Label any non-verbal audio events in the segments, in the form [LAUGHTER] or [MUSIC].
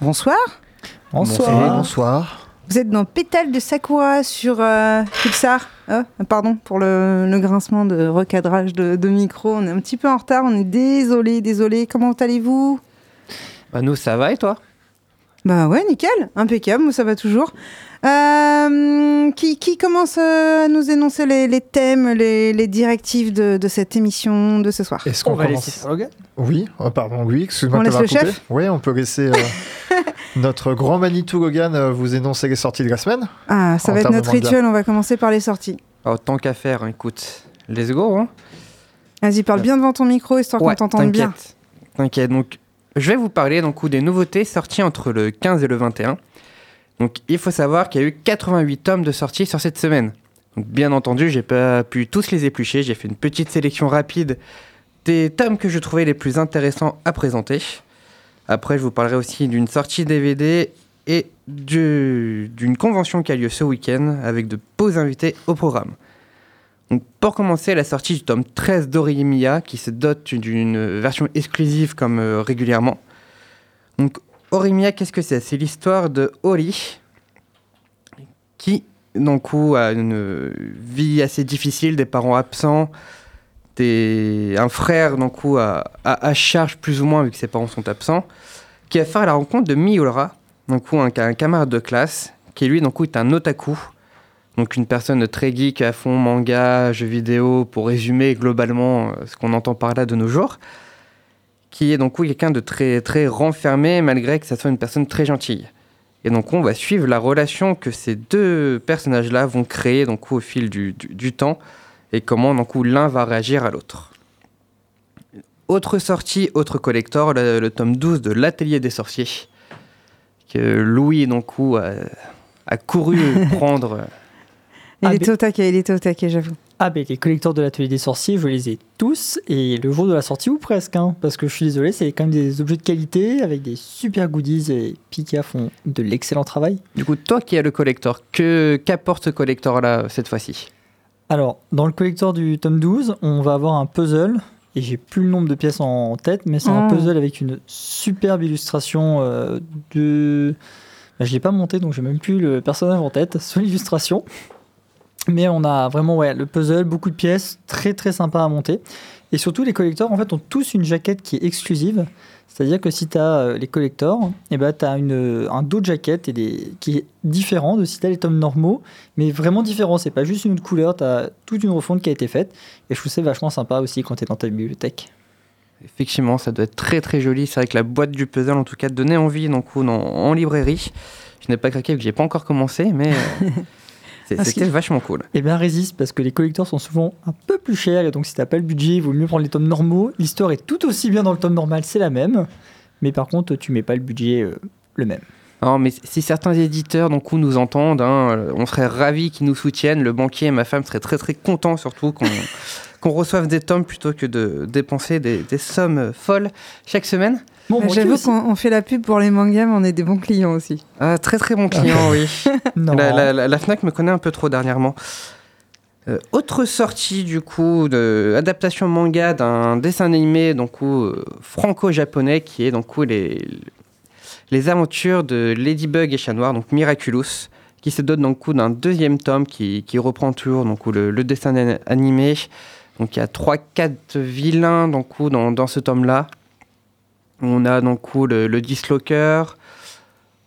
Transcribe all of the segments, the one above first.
Bonsoir. Bonsoir. bonsoir. Vous êtes dans Pétale de Sakura sur euh, Pixar. Oh, pardon pour le, le, grincement de recadrage de, de, micro. On est un petit peu en retard. On est désolé, désolé. Comment allez-vous? Bah nous ça va et toi? Bah ouais, nickel, impeccable. Moi ça va toujours. Euh, qui, qui, commence à nous énoncer les, les thèmes, les, les directives de, de, cette émission de ce soir? Est-ce qu'on va commence laisser Oui, oh, pardon, oui, excuse-moi On laisse le coupé. chef Oui, on peut laisser euh, [LAUGHS] notre grand Manitou Logan euh, vous énoncer les sorties de la semaine. Ah, ça va être notre rituel. On va commencer par les sorties. oh, Tant qu'à faire, écoute, let's go. Hein. Vas-y, parle bien devant ton micro histoire qu'on t'entende bien. t'inquiète. T'inquiète, donc je vais vous parler donc, des nouveautés sorties entre le 15 et le 21. Donc il faut savoir qu'il y a eu 88 tomes de sortie sur cette semaine. Donc bien entendu, j'ai pas pu tous les éplucher, j'ai fait une petite sélection rapide des tomes que je trouvais les plus intéressants à présenter. Après, je vous parlerai aussi d'une sortie DVD et du- d'une convention qui a lieu ce week-end avec de beaux invités au programme. Pour commencer, la sortie du tome 13 d'Orimiya qui se dote d'une version exclusive comme euh, régulièrement. Donc, Orimiya, qu'est-ce que c'est? C'est l'histoire de Ori qui, d'un coup, a une vie assez difficile, des parents absents, des... un frère, d'un coup, à, charge plus ou moins vu que ses parents sont absents, qui va faire la rencontre de Miura, donc coup, un, camarade de classe, qui lui, donc coup, est un otaku. Donc une personne très geek à fond manga, jeux vidéo, pour résumer globalement euh, ce qu'on entend par là de nos jours, qui est donc quelqu'un de très, très renfermé malgré que ça soit une personne très gentille. Et donc on va suivre la relation que ces deux personnages-là vont créer donc, au fil du- du temps et comment donc, coup, l'un va réagir à l'autre. Autre sortie, autre collector, le, le tome 12 de l'Atelier des sorciers, que Louis donc, coup, a, a couru [LAUGHS] prendre. Il Ah, était mais- au taquet, il était au taquet, j'avoue. Ah ben les collecteurs de l'atelier des sorciers, je les ai tous et le jour de la sortie ou presque, hein, parce que je suis désolé, c'est quand même des objets de qualité avec des super goodies et Pika font de l'excellent travail. Du coup, toi qui as le collector, que qu'apporte ce collector-là cette fois-ci? Alors dans le collecteur du tome 12, on va avoir un puzzle et j'ai plus le nombre de pièces en tête, mais c'est un Oh. puzzle avec une superbe illustration euh, de. Ben, je l'ai pas monté donc j'ai même plus le personnage en tête sur l'illustration. Mais on a vraiment ouais, le puzzle, beaucoup de pièces, très très sympa à monter. Et surtout, les collecteurs en fait ont tous une jaquette qui est exclusive. C'est-à-dire que si tu as les collectors, et ben, tu as une, un dos de jaquette et des, qui est différent de si tu as les tomes normaux, mais vraiment différent. C'est pas juste une autre couleur, tu as toute une refonte qui a été faite. Et je trouve ça vachement sympa aussi quand tu es dans ta bibliothèque. Effectivement, ça doit être très très joli. C'est vrai que la boîte du puzzle, en tout cas, donnait envie en, en librairie. Je n'ai pas craqué vu que j'ai pas encore commencé, mais euh, [LAUGHS] c'était vachement cool. Et bien résiste parce que les collecteurs sont souvent un peu plus chers et donc si t'as pas le budget, il vaut mieux prendre les tomes normaux. L'histoire est tout aussi bien dans le tome normal, c'est la même. Mais par contre, tu mets pas le budget euh, le même. Non, mais si certains éditeurs donc, ou nous entendent, hein, euh, on serait ravis qu'ils nous soutiennent. Le banquier et ma femme seraient très très contents surtout qu'on [LAUGHS] reçoive des tomes plutôt que de dépenser des, des sommes folles chaque semaine. Bon, moi J'avoue qu'on on fait la pub pour les mangas, mais on est des bons clients aussi. Ah, très très bon client, oui. [LAUGHS] Non. La, la- la- la Fnac me connaît un peu trop dernièrement. Euh, autre sortie du coup de adaptation manga d'un dessin animé donc coup, euh, franco-japonais qui est donc coup, les les aventures de Ladybug et Chat Noir donc Miraculous qui se dote donc coup, d'un deuxième tome qui, qui reprend toujours donc coup, le, le dessin an- animé donc il y a trois quatre vilains donc coup, dans, dans ce tome là on a donc le, le dislocker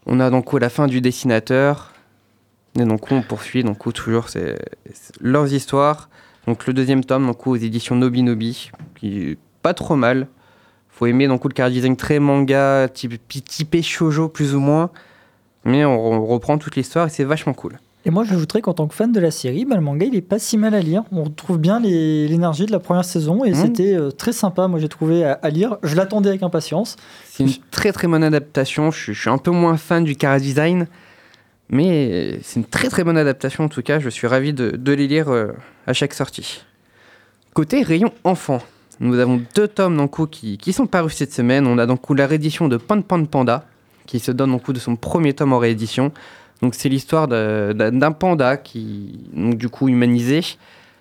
on a donc la fin du dessinateur et donc on poursuit donc toujours ces- ces- leurs histoires. Donc le deuxième tome donc aux éditions Nobi Nobi, qui est pas trop mal. Faut aimer donc le car design très manga, type, typé shoujo plus ou moins. Mais on reprend toute l'histoire et c'est vachement cool. Et moi, j'ajouterais qu'en tant que fan de la série, bah, le manga, il est pas si mal à lire. On retrouve bien l'énergie de la première saison et Mhm. c'était euh, très sympa, moi j'ai trouvé à, à lire. Je l'attendais avec impatience. C'est une très très bonne adaptation. Je, suis- je suis un peu moins fan du car design, mais c'est une très très bonne adaptation en tout cas. Je suis ravi de, de les lire euh, à chaque sortie. Côté rayon enfant, nous avons deux tomes d'un coup qui, qui sont parus cette semaine. On a donc coup la réédition de Pan Pan Panda, qui se donne donc coup de son premier tome en réédition. Donc c'est l'histoire d'un d'un panda qui, donc du coup humanisé,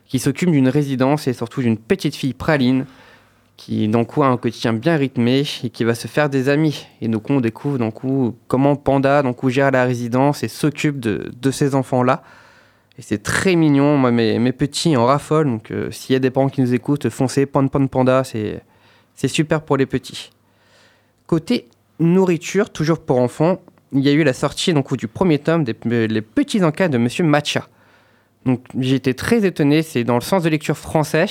qui s'occupe d'une résidence et surtout d'une petite fille praline qui donc a un quotidien bien rythmé et qui va se faire des amis. Et donc on découvre donc comment Panda donc gère la résidence et s'occupe de, de ces enfants-là. Et c'est très mignon. Moi, mes, mes, petits en raffolent. Donc euh, s'il y a des parents qui nous écoutent, foncez, Pan Pan Panda, c'est super pour les petits. Côté nourriture, toujours pour enfants, il y a eu la sortie donc, du premier tome des Les Petits Encas de Monsieur Matcha. Donc j'ai été très étonné, c'est dans le sens de lecture français.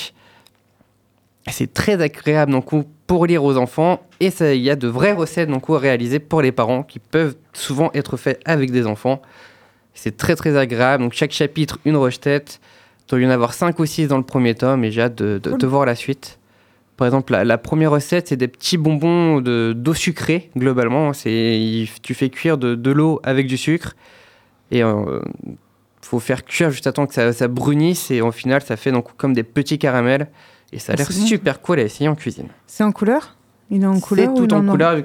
C'est très agréable donc, pour lire aux enfants et il y a de vraies recettes donc, réalisées pour les parents qui peuvent souvent être faites avec des enfants. C'est très très agréable. Donc chaque chapitre, une recette. Il doit y en avoir 5 ou 6 dans le premier tome et j'ai hâte de, de, voir la suite. Par exemple, la, première recette, c'est des petits bonbons d'eau sucrée, globalement. Tu fais cuire de, de l'eau avec du sucre. Et euh, faut faire cuire juste à temps que ça, ça, brunisse et au final ça fait donc comme des petits caramels et ça a ah, l'air super cool à essayer en cuisine. C'est en couleur? Il est en couleur C'est tout en couleur,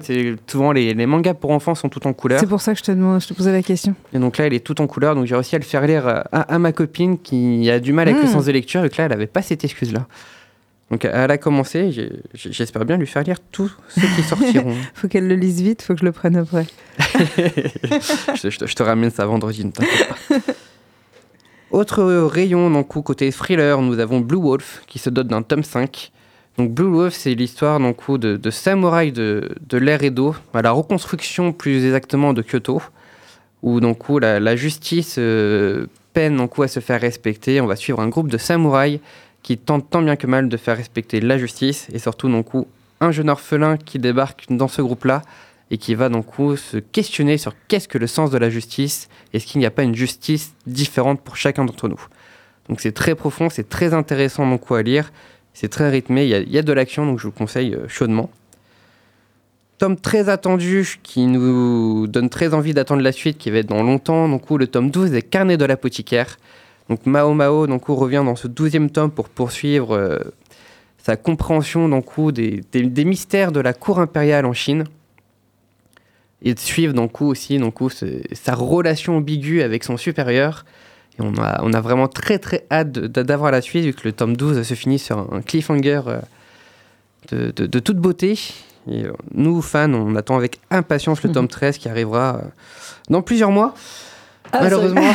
souvent les, les, mangas pour enfants sont tout en couleur. C'est pour ça que je te, demande, je te posais la question. Et donc là, il est tout en couleur, donc j'ai réussi à le faire lire à, ma copine qui a du mal avec le hmm. sens de lecture, et que là, elle n'avait pas cette excuse-là. Donc elle a commencé, j'espère bien lui faire lire tous ceux qui sortiront. [LAUGHS] faut qu'elle le lise vite, faut que je le prenne après. [LAUGHS] je, te, je, te, ramène ça vendredi, ne t'inquiète pas. [LAUGHS] Autre rayon, donc, côté thriller, nous avons Blue Wolf qui se dote d'un tome 5. Donc Blue Wolf, c'est l'histoire de, de samouraïs de, de l'air Edo, à la reconstruction plus exactement de Kyoto, où donc, la, la justice euh, peine donc, à se faire respecter. On va suivre un groupe de samouraïs qui tentent tant bien que mal de faire respecter la justice, et surtout donc, un jeune orphelin qui débarque dans ce groupe-là et qui va donc se questionner sur qu'est-ce que le sens de la justice est-ce qu'il n'y a pas une justice différente pour chacun d'entre nous. Donc c'est très profond, c'est très intéressant à lire, c'est très rythmé, il y, a, de l'action donc je vous conseille euh, chaudement. Tome très attendu qui nous donne très envie d'attendre la suite qui va être dans longtemps, donc le tome 12 des Carnets de l'apothicaire. Donc Mao Mao donc revient dans ce douzième tome pour poursuivre euh, sa compréhension donc, des, des, mystères de la cour impériale en Chine et de suivre aussi donc, sa relation ambiguë avec son supérieur. Et on a, on a vraiment très très hâte d'avoir la suite, vu que le tome 12 se finit sur un cliffhanger euh, de, de, de toute beauté. Et euh, nous, fans, on attend avec impatience le tome 13 qui arrivera dans plusieurs mois. Ah, malheureusement.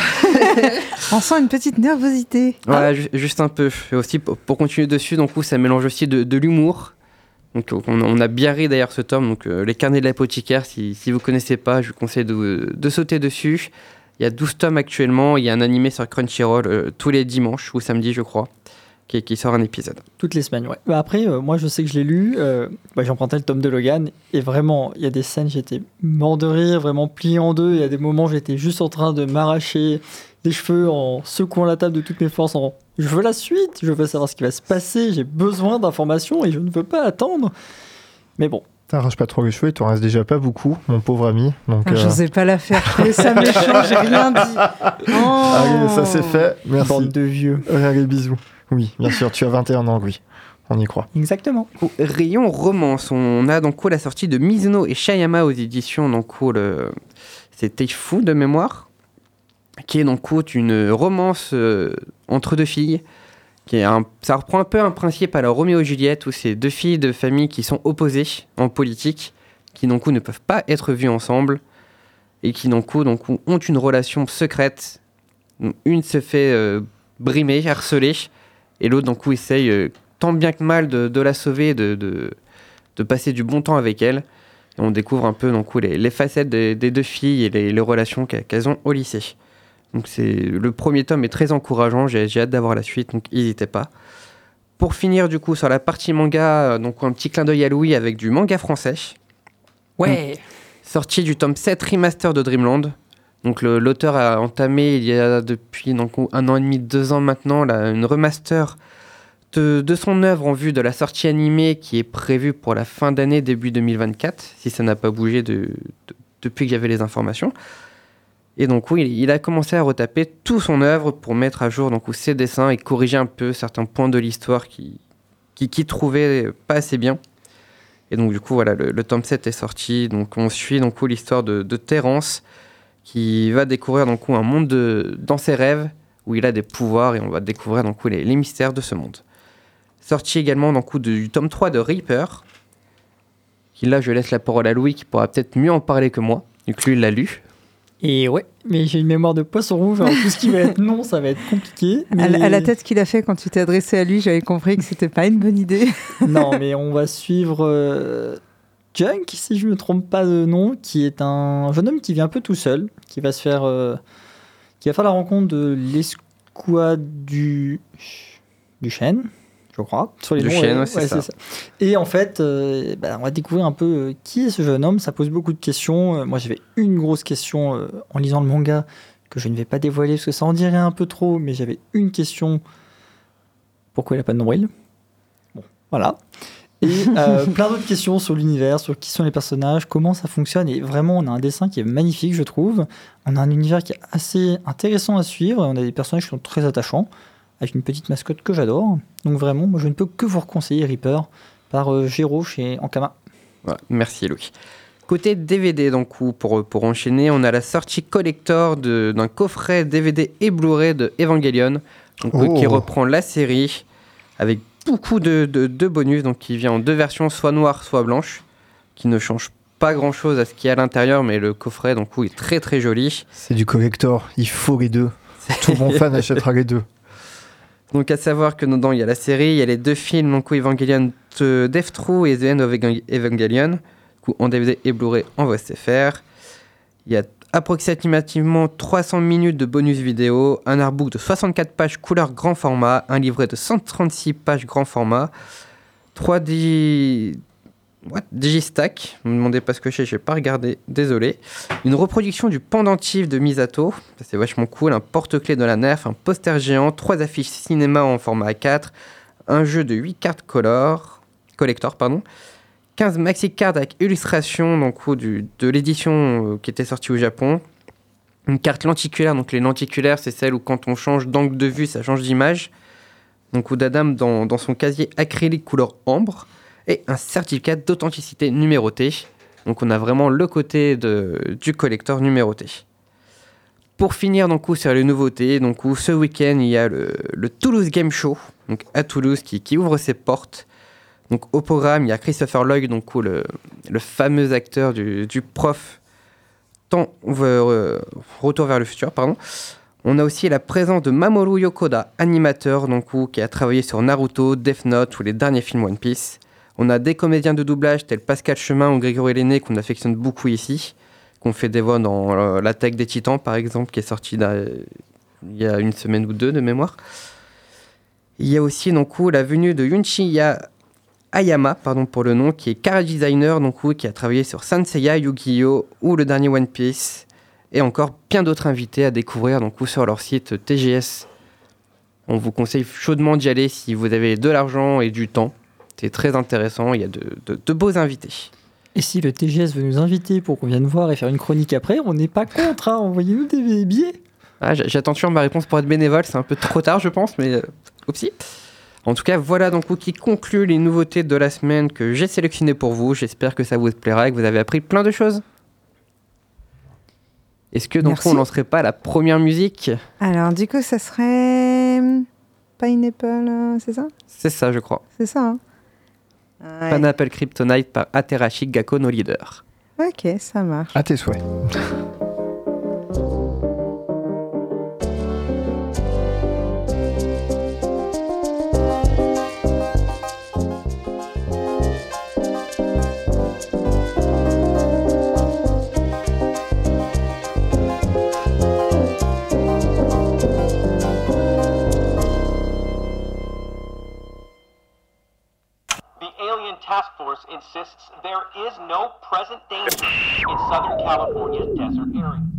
on sent une petite nervosité. Voilà, juste un peu. Et aussi, pour, continuer dessus, donc, ça mélange aussi de, de l'humour, donc, on, a bien ri d'ailleurs ce tome, donc euh, les carnets de l'apothicaire, si, si vous ne connaissez pas, je vous conseille de, de, sauter dessus. Il y a 12 tomes actuellement, il y a un animé sur Crunchyroll euh, tous les dimanches ou samedis je crois, qui, qui, sort un épisode. Toutes les semaines, ouais. Bah après, euh, moi je sais que je l'ai lu, bah, j'ai emprunté le tome de Logan, et vraiment, il y a des scènes, j'étais mort de rire, vraiment plié en deux, il y a des moments j'étais juste en train de m'arracher les cheveux en secouant la table de toutes mes forces en je veux la suite, je veux savoir ce qui va se passer, j'ai besoin d'informations et je ne veux pas attendre. Mais bon. T'arraches pas trop les cheveux, il t'en reste déjà pas beaucoup, mon pauvre ami. Donc, ah, Je euh... sais pas la faire, je ça méchant, j'ai rien dit. [LAUGHS] Oh. Allez, ça c'est fait, merci. Bande de vieux. Allez, bisous. Oui, bien sûr, tu as 21 ans, oui. On y croit. Exactement. rayon romance, on a donc la sortie de Mizuno et Shayama aux éditions donc le... c'était fou de mémoire qui est donc une romance euh, entre deux filles. Qui est un, ça reprend un peu un principe à la Roméo et Juliette, où c'est deux filles de famille qui sont opposées en politique, qui donc ne peuvent pas être vues ensemble, et qui donc, donc ont une relation secrète. Une se fait euh, brimer, harceler, et l'autre donc essaye euh, tant bien que mal de, la sauver, de, de, passer du bon temps avec elle. Et on découvre un peu donc, les, les facettes des, deux filles et les, les relations qu'elles ont au lycée. Donc c'est le premier tome est très encourageant, j'ai hâte d'avoir la suite, donc n'hésitez pas. Pour finir du coup sur la partie manga, euh, donc un petit clin d'œil à Louis avec du manga français. Ouais. sorti du tome 7 remaster de Dreamland. Donc l'auteur a entamé il y a depuis donc, un an et demi, deux ans maintenant, une remaster de, son œuvre en vue de la sortie animée qui est prévue pour la fin d'année, début 2024, si ça n'a pas bougé de, depuis que j'avais les informations. Et donc oui, il a commencé à retaper tout son œuvre pour mettre à jour donc, ses dessins et corriger un peu certains points de l'histoire qui, qui, qui trouvait pas assez bien. Et donc du coup, voilà, le, tome 7 est sorti. Donc on suit donc l'histoire de Terence qui va découvrir donc un monde de, dans ses rêves où il a des pouvoirs et on va découvrir donc les, les mystères de ce monde. Sorti également dans le coup du tome 3 de Reaper. Qui là, je laisse la parole à Louis qui pourra peut-être mieux en parler que moi, vu que lui, il l'a lu. Et ouais, mais j'ai une mémoire de poisson rouge, alors tout ce qui va être non, ça va être compliqué. À, mais- la- à la tête qu'il a fait quand tu t'es adressé à lui, j'avais compris que c'était pas une bonne idée. non, mais on va suivre euh, Junk, si je me trompe pas de nom, qui est un jeune homme qui vient un peu tout seul, qui va se faire, euh, qui va faire la rencontre de l'escouade du du chêne, je crois. Sur les Du chêne, ouais, ouais, c'est ouais, ça. Et en fait, euh, bah, on va découvrir un peu euh, qui est ce jeune homme. Ça pose beaucoup de questions. Euh, moi, j'avais une grosse question euh, en lisant le manga que je ne vais pas dévoiler parce que ça en dirait un peu trop, mais j'avais une question. Pourquoi il n'a pas de nombril? Bon, voilà. Et euh, plein d'autres questions sur l'univers, sur qui sont les personnages, comment ça fonctionne. Et vraiment, on a un dessin qui est magnifique, je trouve. On a un univers qui est assez intéressant à suivre. Et on a des personnages qui sont très attachants, avec une petite mascotte que j'adore. Donc vraiment, moi, je ne peux que vous reconseiller Reaper par euh, chez Ankama. Voilà, merci Louis. Côté DVD, donc, ou pour, pour enchaîner, on a la sortie collector d'un coffret DVD et Blu-ray de Evangelion, donc, Oh. qui reprend la série avec beaucoup de, de- de bonus, donc qui vient en deux versions, soit noire, soit blanche, qui ne change pas grand chose à ce qu'il y a à l'intérieur, mais le coffret donc, oui, est très très joli. C'est du collector, il faut les deux. Tout bon fan [LAUGHS] achètera les deux. Donc à savoir que dedans il y a la série, il y a les deux films, donc Evangelion de Death True et The End of Evang- Evangelion, coup, en DVD et Blu-ray en VSTFR. Il y a approximativement 300 minutes de bonus vidéo, un artbook de 64 pages couleur grand format, un livret de 136 pages grand format, 3 digi... What Digistack, ne me demandez pas ce que c'est, j'ai pas regardé, désolé. Une reproduction du pendentif de Misato, c'est vachement cool, un porte-clés de la Nerf, un poster géant, trois affiches cinéma en format A4, un jeu de 8 cartes color, collector, pardon, 15 maxi cards avec illustration donc, de l'édition euh, qui était sortie au Japon, une carte lenticulaire, donc les lenticulaires c'est celle où quand on change d'angle de vue ça change d'image, donc où d'Adam dans, dans son casier acrylique couleur ambre, et un certificat d'authenticité numéroté. Donc on a vraiment le côté du collector numéroté. Pour finir donc sur les nouveautés, donc ce week-end il y a le, Toulouse Game Show, donc à Toulouse qui ouvre ses portes. Donc au programme il y a Christopher Lloyd, donc le, le fameux acteur du, prof euh, Retour vers le futur, pardon. On a aussi la présence de Mamoru Yokoda, animateur donc qui a travaillé sur Naruto, Death Note ou les derniers films One Piece. On a des comédiens de doublage tels Pascal Chemin ou Grégory Lenné qu'on affectionne beaucoup ici, qu'on fait des voix dans euh, L'attaque des titans par exemple, qui est sorti il y a une semaine ou deux de mémoire. Il y a aussi donc, la venue de Yunchiya Ayama, pardon pour le nom, qui est car designer, donc, qui a travaillé sur Sanseiya, Yu-Gi-Oh! ou le dernier One Piece, et encore bien d'autres invités à découvrir donc, où, sur leur site TGS. On vous conseille chaudement d'y aller si vous avez de l'argent et du temps. C'est très intéressant, il y a de, de- de beaux invités. Et si le TGS veut nous inviter pour qu'on vienne voir et faire une chronique après, on n'est pas contre. hein. Envoyez-nous des billets. Ah, J'attends toujours ma réponse pour être bénévole, c'est un peu trop tard je pense, mais euh, oupsie. En tout cas, voilà donc qui conclut les nouveautés de la semaine que j'ai sélectionnées pour vous. J'espère que ça vous plaira et que vous avez appris plein de choses. Est-ce que donc Merci. on lancerait pas la première musique? Alors, du coup, ça serait Pineapple, euh, c'est ça? C'est ça, je crois. C'est ça, hein Ouais. Pineapple Kryptonite par Aterashi Gakko No Leader. Ok, ça marche. À tes souhaits. [LAUGHS] is no present danger in Southern California's desert area.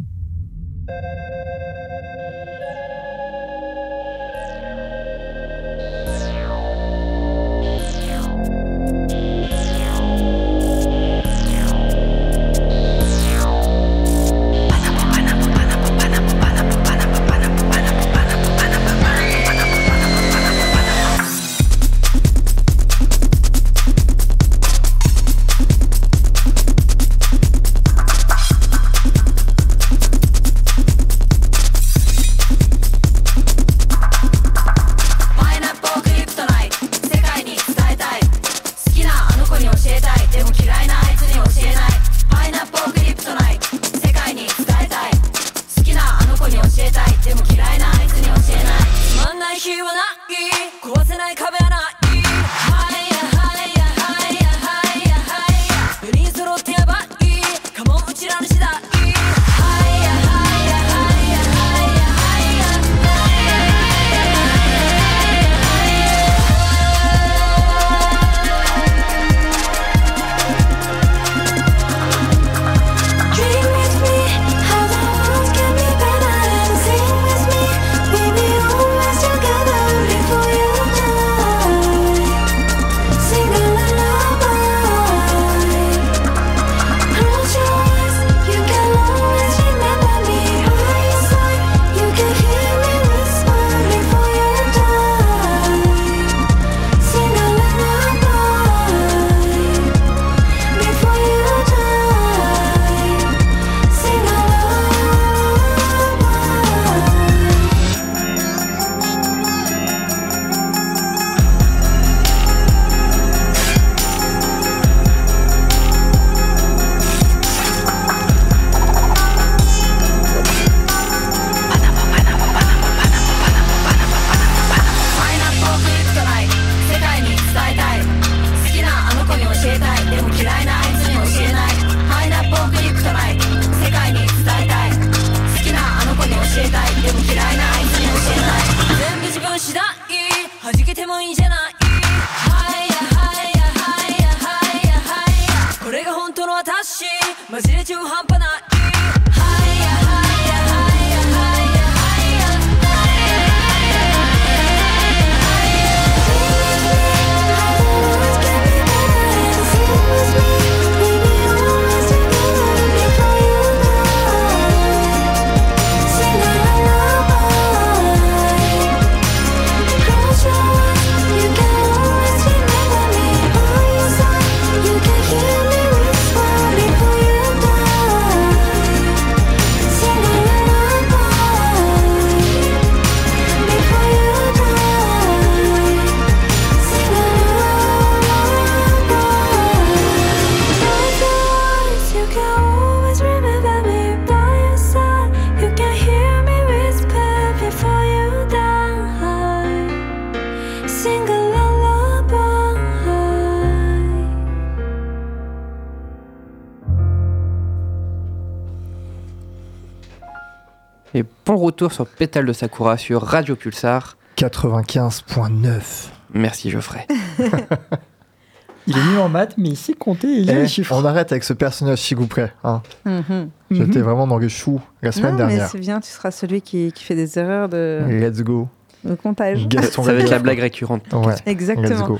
Bon retour sur Pétale de Sakura sur Radio Pulsar. 95.9. Merci Geoffrey. [LAUGHS] Il est nul en maths, mais il sait compter et il a Eh, les chiffres. on arrête avec ce personnage Chigou près. Hein. Mhm. J'étais Mhm. vraiment dans le chou la semaine Non, mais dernière. c'est bien, tu seras celui qui, qui fait des erreurs de, Let's go. de comptage. Gaston Ça va être la blague récurrente. Ouais, let's Exactement. go.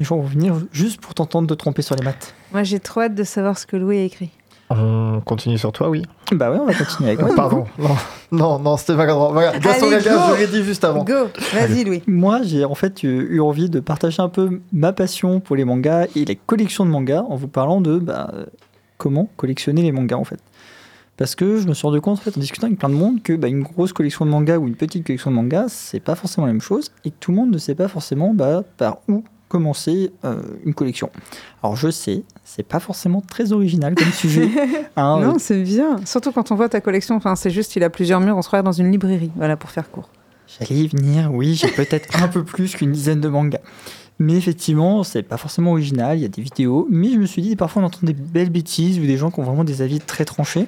Les gens vont venir juste pour t'entendre te tromper sur les maths. Moi, j'ai trop hâte de savoir ce que Louis a écrit. On continue sur toi, oui Bah ouais, on va continuer avec [LAUGHS] moi. Pardon. Non, non, non c'était maladroit. Voilà, Gaston Lagaffe, je l'ai dit juste avant. Go Vas-y, Louis. Moi, j'ai en fait eu envie de partager un peu ma passion pour les mangas et les collections de mangas en vous parlant de bah, comment collectionner les mangas en fait. Parce que je me suis rendu compte en, fait, en discutant avec plein de monde que bah, une grosse collection de mangas ou une petite collection de mangas, c'est pas forcément la même chose et que tout le monde ne sait pas forcément bah, par où commencer euh, une collection. Alors je sais, c'est pas forcément très original comme sujet. [LAUGHS] hein, non, c'est bien. Surtout quand on voit ta collection. Enfin, c'est juste, il a plusieurs murs. On se croirait dans une librairie. Voilà, pour faire court. J'allais y venir, oui, j'ai peut-être un peu plus qu'une dizaine de mangas. Mais effectivement, c'est pas forcément original, il y a des vidéos, mais je me suis dit, parfois on entend des belles bêtises ou des gens qui ont vraiment des avis très tranchés.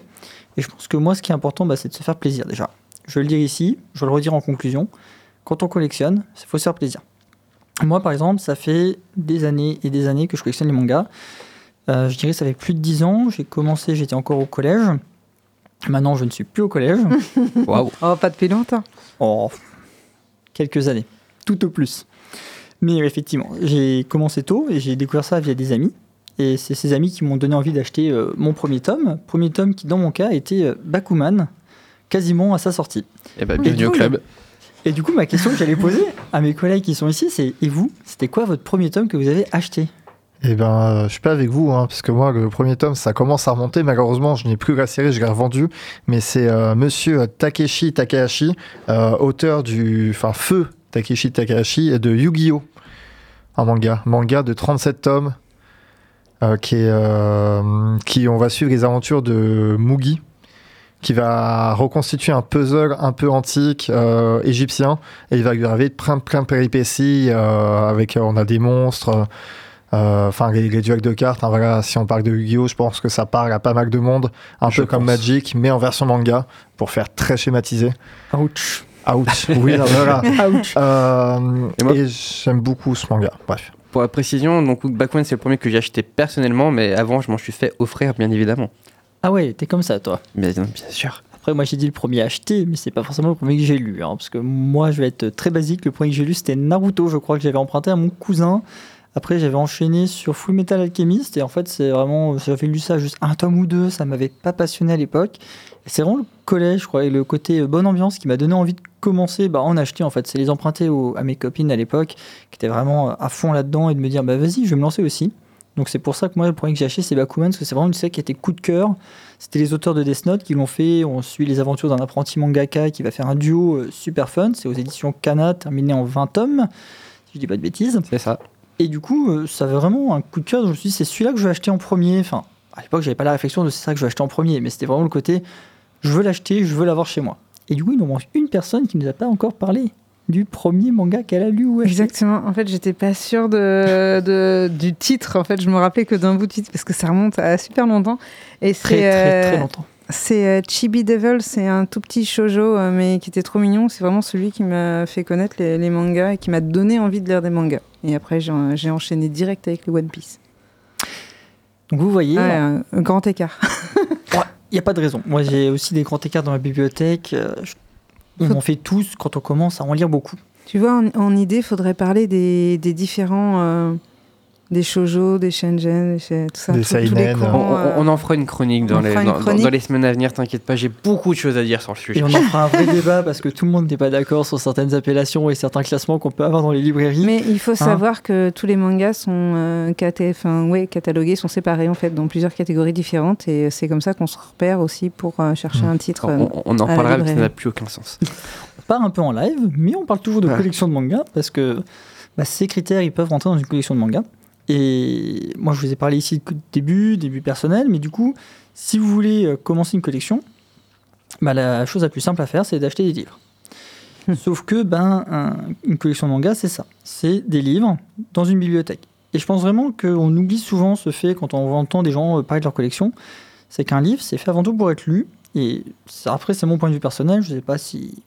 Et je pense que moi, ce qui est important, bah, c'est de se faire plaisir déjà. Je vais le dire ici, je vais le redire en conclusion. Quand on collectionne, il faut se faire plaisir. Moi, par exemple, ça fait des années et des années que je collectionne les mangas. Euh, je dirais que ça fait plus de 10 ans. J'ai commencé, j'étais encore au collège. Maintenant, je ne suis plus au collège. [LAUGHS] Waouh. Oh, pas depuis longtemps. Oh, quelques années, tout au plus. Mais effectivement, j'ai commencé tôt et j'ai découvert ça via des amis. Et c'est ces amis qui m'ont donné envie d'acheter euh, mon premier tome. Premier tome qui, dans mon cas, était euh, Bakuman, quasiment à sa sortie. Et bah, bienvenue au club. Et du coup, ma question que j'allais poser à mes collègues qui sont ici, c'est Et vous, c'était quoi votre premier tome que vous avez acheté? Eh ben, euh, je suis pas avec vous, hein, parce que moi, le premier tome, ça commence à remonter. Malheureusement, je n'ai plus la je l'ai revendu. Mais c'est euh, Monsieur Takeshi Takahashi, euh, auteur du, enfin, feu Takeshi Takahashi de Yu-Gi-Oh, un manga, manga de 37 tomes, euh, qui qui on va suivre les aventures de Mugi, qui va reconstituer un puzzle un peu antique euh, égyptien, et il va lui arriver plein, plein de péripéties. euh, avec, euh, on a des monstres. Euh, Enfin, les, les duels de cartes, hein, voilà, si on parle de Yu-Gi-Oh, je pense que ça parle à pas mal de monde, un Je peu comme. Magic, mais en version manga, pour faire très schématisé. Ouch Ouch, [LAUGHS] oui, non, voilà. Ouch Euh, Et moi- et j'aime beaucoup ce manga, bref. Pour la précision, donc Bakuman c'est le premier que j'ai acheté personnellement, mais avant je m'en suis fait offrir bien évidemment. Ah ouais, t'es comme ça, toi. Bien, bien sûr. Après, moi j'ai dit le premier acheté, mais c'est pas forcément le premier que j'ai lu. hein, parce que moi, je vais être très basique. Le premier que j'ai lu, c'était Naruto, je crois que j'avais emprunté à mon cousin. Après, j'avais enchaîné sur Full Metal Alchemist. Et en fait, c'est vraiment. J'avais lu ça juste un tome ou deux. Ça m'avait pas passionné à l'époque. C'est vraiment le collège, je crois, et le côté euh, bonne ambiance qui m'a donné envie de commencer bah, en acheter. En fait, c'est les emprunter au- à mes copines à l'époque qui étaient vraiment euh, à fond là-dedans et de me dire bah vas-y, je vais me lancer aussi. Donc c'est pour ça que moi, le premier que j'ai acheté, c'est Bakuman, parce que c'est vraiment une série qui était coup de cœur. C'était les auteurs de Death Note qui l'ont fait. On suit les aventures d'un apprenti mangaka qui va faire un duo euh, super fun. C'est aux éditions Kana, terminé en 20 tomes, si je dis pas de bêtises. C'est ça. Et du coup, euh, ça avait vraiment un coup de cœur. Je me suis dit, c'est celui-là que je vais acheter en premier. Enfin, à l'époque, j'avais pas la réflexion de c'est ça que je vais acheter en premier, mais c'était vraiment le côté, je veux l'acheter, je veux l'avoir chez moi. Et du coup, il nous manque une personne qui nous a pas encore parlé du premier manga qu'elle a lu ou acheté. Exactement. En fait, j'étais pas sûre de, de- du titre. En fait, je me rappelais que d'un bout de titre parce que ça remonte à super longtemps. Et Très, c'est très, très euh, longtemps. c'est euh, Chibi Devil. C'est un tout petit shojo, euh, mais qui était trop mignon. C'est vraiment celui qui m'a fait connaître les, les mangas et qui m'a donné envie de lire des mangas. Et après, j'ai enchaîné direct avec le One Piece. Donc vous voyez, Ouais, un, un grand écart. [LAUGHS] il n'y a pas de raison. Moi, j'ai aussi des grands écarts dans ma bibliothèque. Je- On Faut- en fait tous quand on commence à en lire beaucoup. Tu vois, en, en idée, faudrait parler des, des différents. Euh, des shoujo, des shenzhen, des tout ça. Des tous- tous les. On, courants, on- euh, on en fera une chronique dans, on les, fera une dans- dans- chronique. dans les semaines à venir, t'inquiète pas, j'ai beaucoup de choses à dire sur le sujet. Et on en fera un vrai [LAUGHS] débat parce que tout le monde n'est pas d'accord sur certaines appellations et certains classements qu'on peut avoir dans les librairies. Mais il faut savoir que tous les mangas sont euh, caté- ouais, catalogués, sont séparés en fait dans plusieurs catégories différentes et c'est comme ça qu'on se repère aussi pour euh, chercher Mm. un titre. euh, On, on en la parlera parce que ça n'a plus aucun sens. [LAUGHS] On part un peu en live, mais on parle toujours de Ouais. collection de mangas parce que bah, ces critères ils peuvent rentrer dans une collection de mangas. Et moi je vous ai parlé ici de début, début personnel, mais du coup, si vous voulez euh, commencer une collection, bah, la chose la plus simple à faire c'est d'acheter des livres. Sauf que ben, un- une collection de mangas c'est ça, c'est des livres dans une bibliothèque. Et je pense vraiment qu'on oublie souvent ce fait quand on entend des gens euh, parler de leur collection, c'est qu'un livre c'est fait avant tout pour être lu. Et ça, après, c'est mon point de vue personnel, je ne sais pas si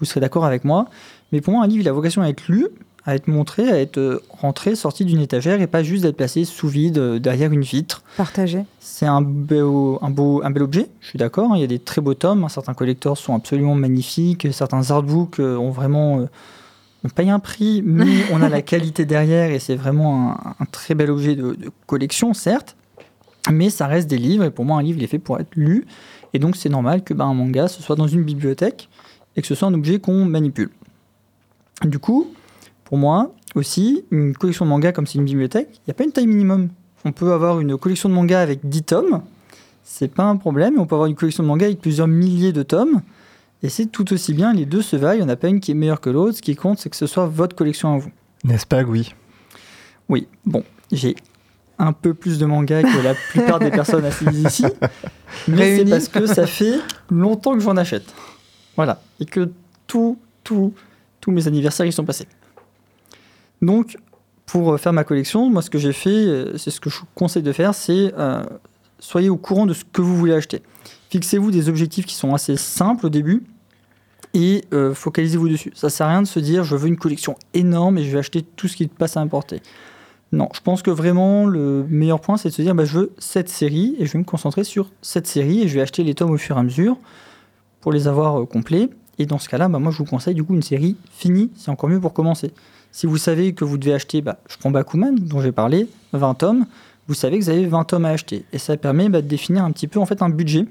vous serez d'accord avec moi, mais pour moi, un livre, il a vocation à être lu, à être montré, à être euh, rentré, sorti d'une étagère, et pas juste d'être placé sous vide, euh, derrière une vitre. Partagé. C'est un, beau, un, beau, un bel objet, je suis d'accord. hein. Il y a des très beaux tomes. Certains collecteurs sont absolument magnifiques. Certains artbooks euh, ont vraiment. euh, on paye un prix, mais [LAUGHS] on a la qualité derrière et c'est vraiment un, un très bel objet de, de collection, certes. Mais ça reste des livres et pour moi, un livre il est fait pour être lu. Et donc, c'est normal que bah, un manga ce soit dans une bibliothèque et que ce soit un objet qu'on manipule. Du coup, pour moi aussi, une collection de mangas comme c'est une bibliothèque, il n'y a pas une taille minimum. On peut avoir une collection de mangas avec 10 tomes, c'est pas un problème. On peut avoir une collection de mangas avec plusieurs milliers de tomes. Et c'est tout aussi bien, les deux se valent, il n'y en a pas une qui est meilleure que l'autre. Ce qui compte, c'est que ce soit votre collection à vous. N'est-ce pas, oui Oui, bon, j'ai un peu plus de mangas que la plupart des personnes assises ici. [LAUGHS] Mais c'est parce que ça fait longtemps que j'en achète. Voilà. Et que tout, tout, tous mes anniversaires, ils sont passés. Donc, pour euh, faire ma collection, moi, ce que j'ai fait, euh, c'est ce que je vous conseille de faire, c'est euh, soyez au courant de ce que vous voulez acheter. Fixez-vous des objectifs qui sont assez simples au début et focalisez-vous dessus. Ça sert à rien de se dire je veux une collection énorme et je vais acheter tout ce qui passe à importer. Non, je pense que vraiment le meilleur point c'est de se dire bah, je veux cette série et je vais me concentrer sur cette série et je vais acheter les tomes au fur et à mesure pour les avoir complets. Et dans ce cas-là, bah, moi je vous conseille du coup une série finie, c'est encore mieux pour commencer. Si vous savez que vous devez acheter, bah, je prends Bakuman dont j'ai parlé, 20 tomes, vous savez que vous avez 20 tomes à acheter. Et ça permet bah, de définir un petit peu en fait un budget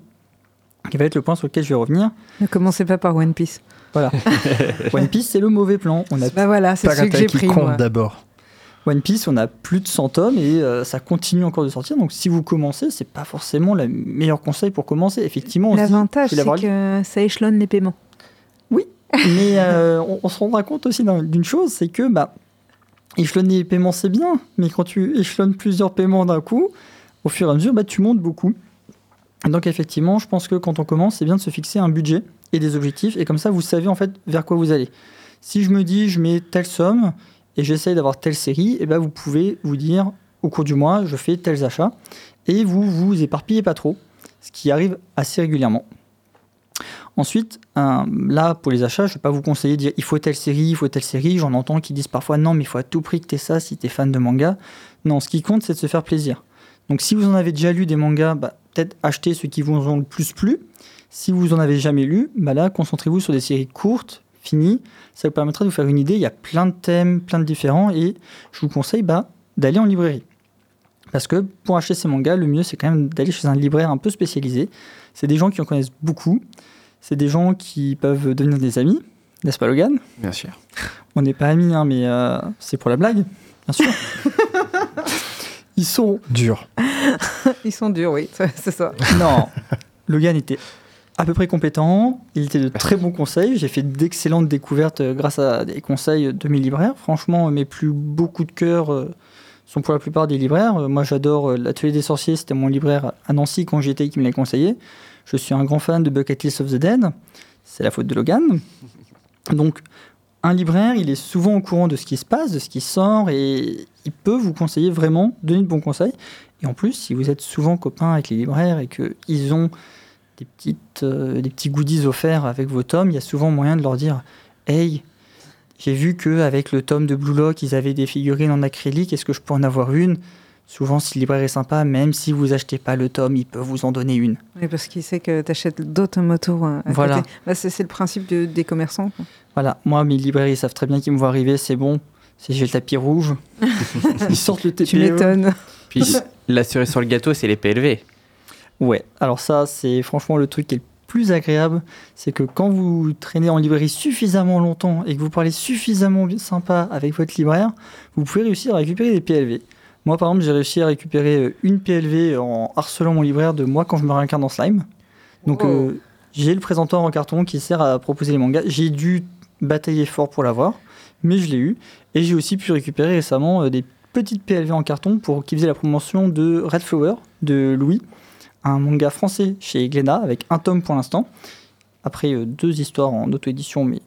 qui va être le point sur lequel je vais revenir. Ne commencez pas par One Piece. Voilà. [LAUGHS] One Piece, c'est le mauvais plan. On a Bah voilà, c'est celui que Parata j'ai qui pris. compte d'abord. One Piece, on a plus de 100 tomes et euh, ça continue encore de sortir. Donc si vous commencez, c'est pas forcément le meilleur conseil pour commencer. Effectivement, L'avantage, c'est que ça échelonne les paiements. [LAUGHS] Mais euh, on, se rendra compte aussi d'un- d'une chose, c'est que bah, échelonner les paiements, c'est bien, mais quand tu échelonnes plusieurs paiements d'un coup, au fur et à mesure, bah, tu montes beaucoup. Donc effectivement, je pense que quand on commence, c'est bien de se fixer un budget et des objectifs, et comme ça, vous savez en fait vers quoi vous allez. Si je me dis, je mets telle somme et j'essaye d'avoir telle série, et ben vous pouvez vous dire, au cours du mois, je fais tels achats, et vous vous éparpillez pas trop, ce qui arrive assez régulièrement. Ensuite, là, pour les achats, je ne vais pas vous conseiller de dire il faut telle série, il faut telle série. J'en entends qui disent parfois non, mais il faut à tout prix que tu ça si tu es fan de manga. Non, ce qui compte, c'est de se faire plaisir. Donc, si vous en avez déjà lu des mangas, bah, peut-être achetez ceux qui vous ont le plus plu. Si vous en avez jamais lu, bah là, concentrez-vous sur des séries courtes, finies. Ça vous permettra de vous faire une idée. Il y a plein de thèmes, plein de différents, et je vous conseille bah, d'aller en librairie. Parce que pour acheter ces mangas, le mieux, c'est quand même d'aller chez un libraire un peu spécialisé. C'est des gens qui en connaissent beaucoup. C'est des gens qui peuvent devenir des amis, n'est-ce pas Logan? Bien sûr. On n'est pas amis, hein, mais euh, c'est pour la blague, bien sûr. [LAUGHS] Ils sont... Dur. [LAUGHS] Ils sont durs, oui, c'est ça. Non, Logan était à peu près compétent, il était de très bons conseils, j'ai fait d'excellentes découvertes euh, grâce à des conseils de mes libraires. Franchement, mes plus beaux coups de cœur euh, sont pour la plupart des libraires. Moi, j'adore l'Atelier des Sorciers, c'était mon libraire à Nancy quand j'y étais qui me l'a conseillé. Je suis un grand fan de Bucket List of the Dead, c'est la faute de Logan. Donc, un libraire, il est souvent au courant de ce qui se passe, de ce qui sort, et il peut vous conseiller vraiment, donner de bons conseils. Et en plus, si vous êtes souvent copains avec les libraires et qu'ils ont des, petites, euh, des petits goodies offerts avec vos tomes, il y a souvent moyen de leur dire Hey, j'ai vu qu'avec le tome de Blue Lock, ils avaient des figurines en acrylique, est-ce que je peux en avoir une? Souvent, si le libraire est sympa, même si vous achetez pas le tome, il peut vous en donner une. Oui, parce qu'il sait que tu achètes d'autres motos à Voilà. Bah, c'est c'est le principe de- des commerçants. quoi. Voilà, moi, mes libraires, ils savent très bien qu'ils me voient arriver, c'est bon. Si j'ai le tapis rouge, [LAUGHS] ils sortent le TPE. Tu m'étonnes. Puis la cerise sur le gâteau, c'est les PLV. Ouais, alors ça, c'est franchement le truc qui est le plus agréable, c'est que quand vous traînez en librairie suffisamment longtemps et que vous parlez suffisamment bien sympa avec votre libraire, vous pouvez réussir à récupérer des PLV. Moi, par exemple, j'ai réussi à récupérer euh, une PLV en harcelant mon libraire de moi quand je me réincarne en slime. Donc, Wow. euh, j'ai le présentoir en carton qui sert à proposer les mangas. J'ai dû batailler fort pour l'avoir, mais je l'ai eu. Et j'ai aussi pu récupérer récemment euh, des petites PLV en carton pour qui faisaient la promotion de Red Flower de Louis, un manga français chez Glénat avec un tome pour l'instant. Après euh, deux histoires en auto-édition, mais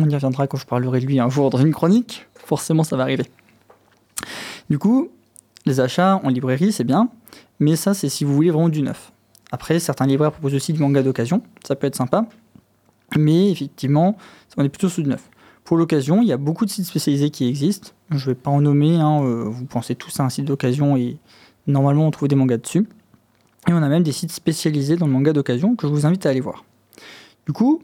on y reviendra quand je parlerai de lui un jour dans une chronique. Forcément, ça va arriver. Du coup, les achats en librairie, c'est bien, mais ça, c'est si vous voulez vraiment du neuf. Après, certains libraires proposent aussi du manga d'occasion, ça peut être sympa. Mais effectivement, on est plutôt sous du neuf. Pour l'occasion, il y a beaucoup de sites spécialisés qui existent. Je ne vais pas en nommer, hein, euh, vous pensez tous à un site d'occasion et normalement on trouve des mangas dessus. Et on a même des sites spécialisés dans le manga d'occasion que je vous invite à aller voir. Du coup,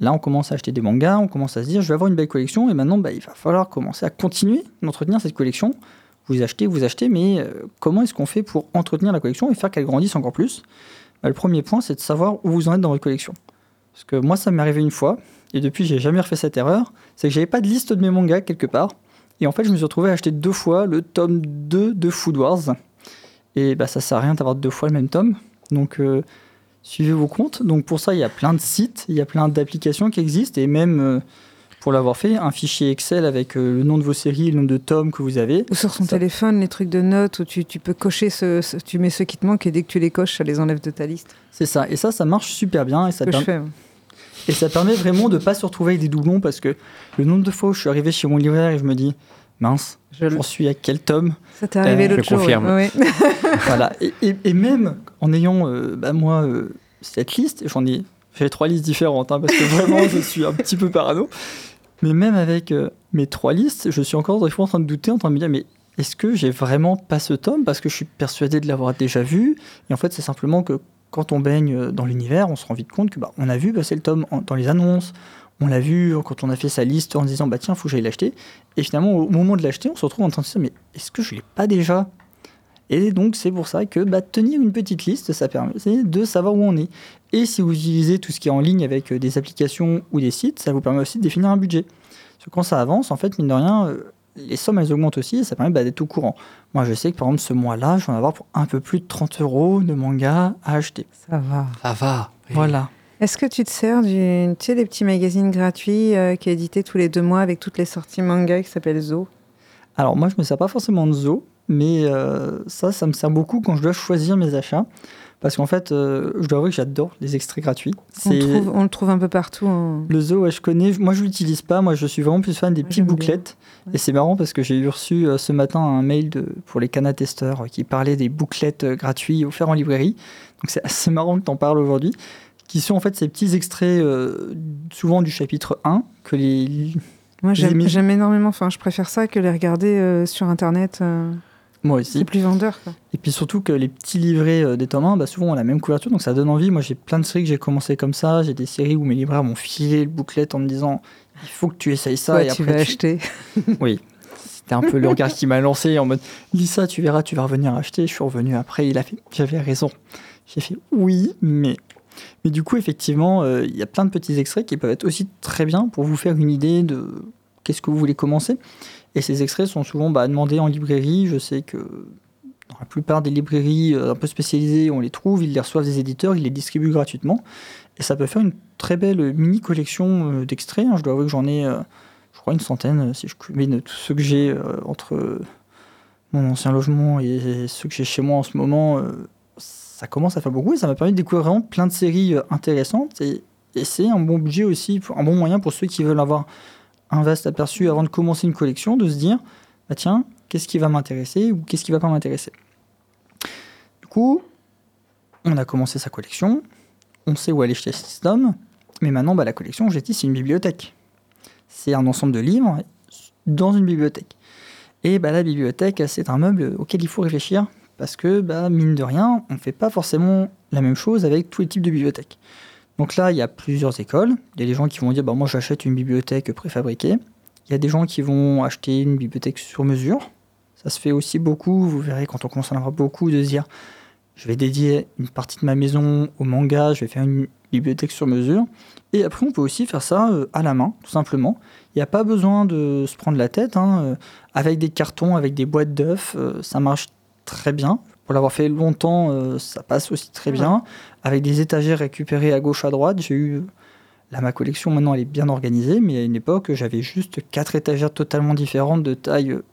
là on commence à acheter des mangas, on commence à se dire je vais avoir une belle collection et maintenant bah, il va falloir commencer à continuer d'entretenir cette collection. Vous achetez, vous achetez, mais euh, comment est-ce qu'on fait pour entretenir la collection et faire qu'elle grandisse encore plus? Bah, Le premier point c'est de savoir où vous en êtes dans votre collection. Parce que moi ça m'est arrivé une fois, et depuis j'ai jamais refait cette erreur, c'est que j'avais pas de liste de mes mangas quelque part. Et en fait, je me suis retrouvé à acheter deux fois le tome 2 de Food Wars. Et bah, ça sert à rien d'avoir deux fois le même tome. Donc, euh, suivez vos comptes. Donc, pour ça, il y a plein de sites, il y a plein d'applications qui existent. Et même, euh, pour l'avoir fait, un fichier Excel avec euh, le nom de vos séries, le nombre de tomes que vous avez. Ou sur son Ça- téléphone, les trucs de notes où tu, tu peux cocher ce, ce- tu mets ceux qui te manquent et dès que tu les coches, ça les enlève de ta liste. C'est ça. Et ça, ça marche super bien. Et ça, que je fais. hein. et ça permet vraiment de pas se retrouver avec des doublons parce que le nombre de fois où je suis arrivé chez mon libraire et je me dis, mince, Je le- j'en suis à quel tome Ça t'est arrivé Euh, l'autre je jour. confirme. [LAUGHS] voilà. Et, et- et même en ayant, euh, bah, moi, euh, cette liste, j'en ai fait trois listes différentes, hein, parce que vraiment, je suis un petit peu parano. Mais même avec euh, mes trois listes, je suis encore des fois en train de douter, en train de me dire, mais est-ce que j'ai vraiment pas ce tome? Parce que je suis persuadé de l'avoir déjà vu. Et en fait, c'est simplement que quand on baigne euh, dans l'univers, on se rend vite compte que bah, on a vu passer le tome dans les annonces. On l'a vu quand on a fait sa liste en disant bah tiens faut que j'aille l'acheter et finalement au moment de l'acheter on se retrouve en train de se dire mais est-ce que je l'ai pas déjà? Et donc, c'est pour ça que bah, tenir une petite liste, ça permet de savoir où on est. Et si vous utilisez tout ce qui est en ligne avec euh, des applications ou des sites, ça vous permet aussi de définir un budget. Parce que quand ça avance, en fait, mine de rien, euh, les sommes, elles augmentent aussi et ça permet bah, d'être au courant. Moi, je sais que par exemple, ce mois-là, je vais en avoir pour un peu plus de 30 euros de manga à acheter. Ça va. Ça va. Voilà. Est-ce que tu te sers du, tu sais, des petits magazines gratuits euh, qui est édité tous les deux mois avec toutes les sorties manga qui s'appelle Zo? Alors, moi, je me sers pas forcément de Zo, mais euh, ça, ça me sert beaucoup quand je dois choisir mes achats. Parce qu'en fait, euh, je dois avouer que j'adore les extraits gratuits. on, le trouve, on le trouve un peu partout. hein. Le zoo, ouais, je connais. Moi, je l'utilise pas. Moi, je suis vraiment plus fan des petites bouclettes. Ouais. Et c'est marrant parce que j'ai reçu euh, ce matin un mail de, pour les Cana testeurs euh, qui parlait des bouclettes gratuits offerts en librairie. Donc, c'est assez [LAUGHS] marrant que tu en parles aujourd'hui. Qui sont en fait ces petits extraits, souvent du chapitre 1, que les. Moi, J'ai j'aime énormément. Enfin, je préfère ça que les regarder sur Internet. Moi c'est aussi. plus vendeur. Quoi. Et puis surtout que les petits livrets euh, des tomes 1, bah, souvent ont la même couverture, donc ça donne envie. Moi, j'ai plein de séries que j'ai commencé comme ça. J'ai des séries où mes libraires m'ont filé le bouclette en me disant il faut que tu essayes ça. Ouais, et tu après, vas acheter. [LAUGHS] Oui. C'était un peu le regard qui m'a lancé en mode lis ça, tu verras, tu vas revenir acheter. Je suis revenu après, il a fait j'avais raison. J'ai fait oui, mais. Mais du coup, effectivement, euh, il y a plein de petits extraits qui peuvent être aussi très bien pour vous faire une idée de qu'est-ce que vous voulez commencer. Et ces extraits sont souvent bah, demandés en librairie. Je sais que dans la plupart des librairies euh, un peu spécialisées, on les trouve, ils les reçoivent des éditeurs, ils les distribuent gratuitement. Et ça peut faire une très belle mini collection euh, d'extraits. hein. Je dois avouer que j'en ai, euh, je crois, une centaine, si je combine tous ceux que j'ai entre mon ancien logement et ceux que j'ai chez moi en ce moment. ça commence à faire beaucoup et ça m'a permis de découvrir vraiment plein de séries intéressantes. Et, et c'est un bon budget aussi, un bon moyen pour ceux qui veulent avoir un vaste aperçu avant de commencer une collection, de se dire, bah tiens, qu'est-ce qui va m'intéresser ou qu'est-ce qui va pas m'intéresser? Du coup, on a commencé sa collection, on sait où aller chez System, mais maintenant, bah, la collection, j'ai dit, c'est une bibliothèque. C'est un ensemble de livres dans une bibliothèque. Et bah, la bibliothèque, c'est un meuble auquel il faut réfléchir, parce que, bah, mine de rien, on ne fait pas forcément la même chose avec tous les types de bibliothèques. Donc là, il y a plusieurs écoles. Il y a des gens qui vont dire, bah, moi j'achète une bibliothèque préfabriquée. Il y a des gens qui vont acheter une bibliothèque sur mesure. Ça se fait aussi beaucoup, vous verrez quand on commence beaucoup, de dire, je vais dédier une partie de ma maison au manga, je vais faire une bibliothèque sur mesure. Et après, on peut aussi faire ça euh, à la main, tout simplement. Il n'y a pas besoin de se prendre la tête. hein, euh, avec des cartons, avec des boîtes d'œufs, euh, ça marche très bien. Pour l'avoir fait longtemps, euh, ça passe aussi très bien. Avec des étagères récupérées à gauche, à droite, j'ai eu... Là, ma collection, maintenant, elle est bien organisée, mais à une époque, j'avais juste quatre étagères totalement différentes, de taille euh,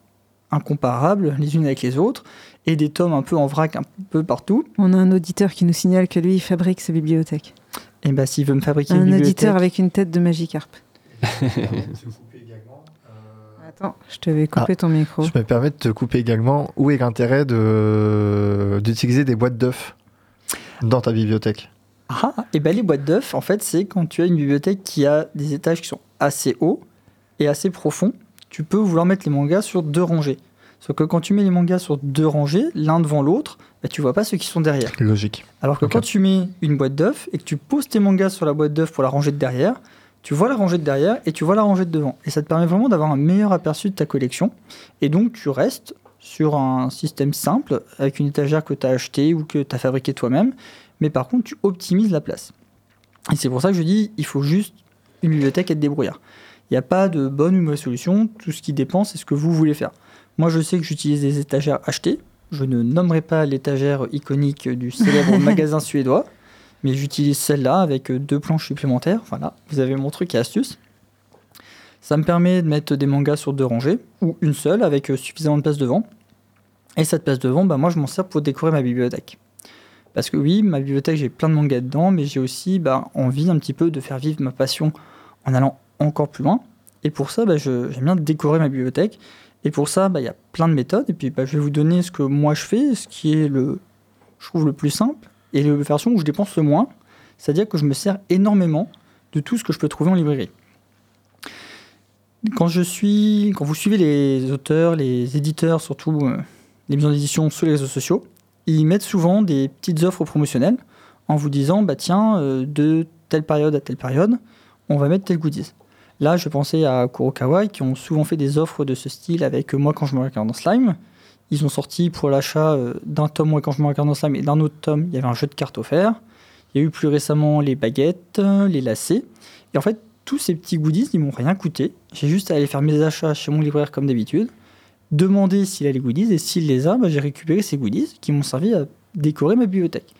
incomparable, les unes avec les autres, et des tomes un peu en vrac, un peu partout. On a un auditeur qui nous signale que lui, il fabrique sa bibliothèque. Et bah, s'il veut me fabriquer Un une bibliothèque... auditeur avec une tête de Magikarp. [LAUGHS] Attends, je te vais couper ton micro. Je me permets de te couper également. Où est l'intérêt de d'utiliser des boîtes d'œufs dans ta bibliothèque? Ah, et ben les boîtes d'œufs, en fait, c'est quand tu as une bibliothèque qui a des étages qui sont assez hauts et assez profonds, tu peux vouloir mettre les mangas sur deux rangées. Sauf que quand tu mets les mangas sur deux rangées, l'un devant l'autre, bah, tu vois pas ceux qui sont derrière. Logique. Alors que quand tu mets une boîte d'œufs et que tu poses tes mangas sur la boîte d'œufs pour la ranger de derrière, tu vois la rangée de derrière et tu vois la rangée de devant. Et ça te permet vraiment d'avoir un meilleur aperçu de ta collection. Et donc tu restes sur un système simple avec une étagère que tu as acheté ou que tu as fabriqué toi-même. Mais par contre, tu optimises la place. Et c'est pour ça que je dis, il faut juste une bibliothèque et te débrouillard. Il n'y a pas de bonne ou mauvaise solution. Tout ce qui dépend, c'est ce que vous voulez faire. Moi, je sais que j'utilise des étagères achetées. Je ne nommerai pas l'étagère iconique du célèbre [LAUGHS] magasin suédois, mais j'utilise celle-là avec deux planches supplémentaires. Voilà, vous avez mon truc et astuce. Ça me permet de mettre des mangas sur deux rangées, ou une seule, avec suffisamment de place devant. Et cette place devant, bah, moi, je m'en sers pour décorer ma bibliothèque. Parce que oui, ma bibliothèque, j'ai plein de mangas dedans, mais j'ai aussi bah, envie un petit peu de faire vivre ma passion en allant encore plus loin. Et pour ça, bah, j'aime bien décorer ma bibliothèque. Et pour ça, il y a plein de méthodes. Et puis, je vais vous donner ce que moi je fais, ce qui est le, je trouve le plus simple, et la version où je dépense le moins. C'est-à-dire que je me sers énormément de tout ce que je peux trouver en librairie. Quand je suis, quand vous suivez les auteurs, les éditeurs, surtout euh, les maisons d'édition sur les réseaux sociaux, ils mettent souvent des petites offres promotionnelles en vous disant bah tiens euh, de telle période à telle période, on va mettre tel goodies. Là, je pensais à Kurokawa qui ont souvent fait des offres de ce style avec moi quand je me regarde dans Slime. Ils ont sorti pour l'achat euh, d'un tome moi quand je me regarde dans Slime et d'un autre tome, il y avait un jeu de cartes offert. Il y a eu plus récemment les baguettes, euh, les lacets. Et en fait, tous ces petits goodies, ils m'ont rien coûté. J'ai juste à aller faire mes achats chez mon libraire comme d'habitude, demander s'il a les goodies et s'il les a, bah, j'ai récupéré ces goodies qui m'ont servi à décorer ma bibliothèque.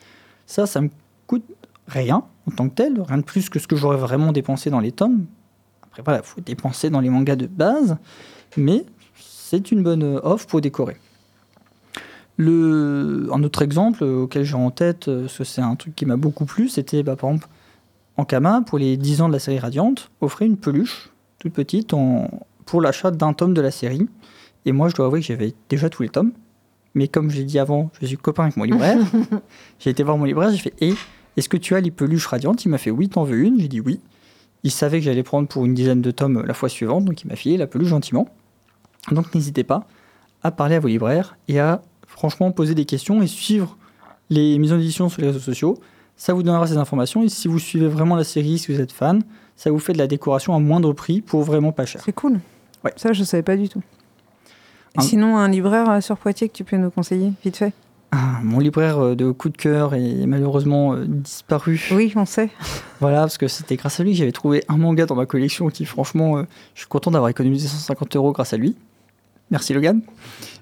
Ça, ça me coûte rien en tant que tel, rien de plus que ce que j'aurais vraiment dépensé dans les tomes. Après, voilà, il faut dépenser dans les mangas de base, mais c'est une bonne euh, offre pour décorer. Le, un autre exemple auquel j'ai en tête, euh, parce que c'est un truc qui m'a beaucoup plu, c'était bah, par exemple Ankama, pour les 10 ans de la série Radiante, offrait une peluche toute petite en, pour l'achat d'un tome de la série. Et moi, je dois avouer que j'avais déjà tous les tomes. Mais comme je l'ai dit avant, je suis copain avec mon libraire. [LAUGHS] j'ai été voir mon libraire, j'ai fait Et est-ce que tu as les peluches radiantes Il m'a fait Oui, t'en veux une? J'ai dit oui. Il savait que j'allais prendre pour une dizaine de tomes la fois suivante, donc il m'a filé la peluche gentiment. Donc n'hésitez pas à parler à vos libraires et à franchement poser des questions et suivre les mises en édition sur les réseaux sociaux. Ça vous donnera ces informations et si vous suivez vraiment la série, si vous êtes fan, ça vous fait de la décoration à moindre prix pour vraiment pas cher. C'est cool. Ouais. Ça, je savais pas du tout. Un- Sinon, un libraire euh, sur Poitiers que tu peux nous conseiller, vite fait? Ah, mon libraire euh, de coup de cœur est malheureusement euh, disparu. Oui, on sait. [LAUGHS] Voilà, parce que c'était grâce à lui que j'avais trouvé un manga dans ma collection qui, franchement, euh, je suis content d'avoir économisé 150 euros grâce à lui. Merci Logan.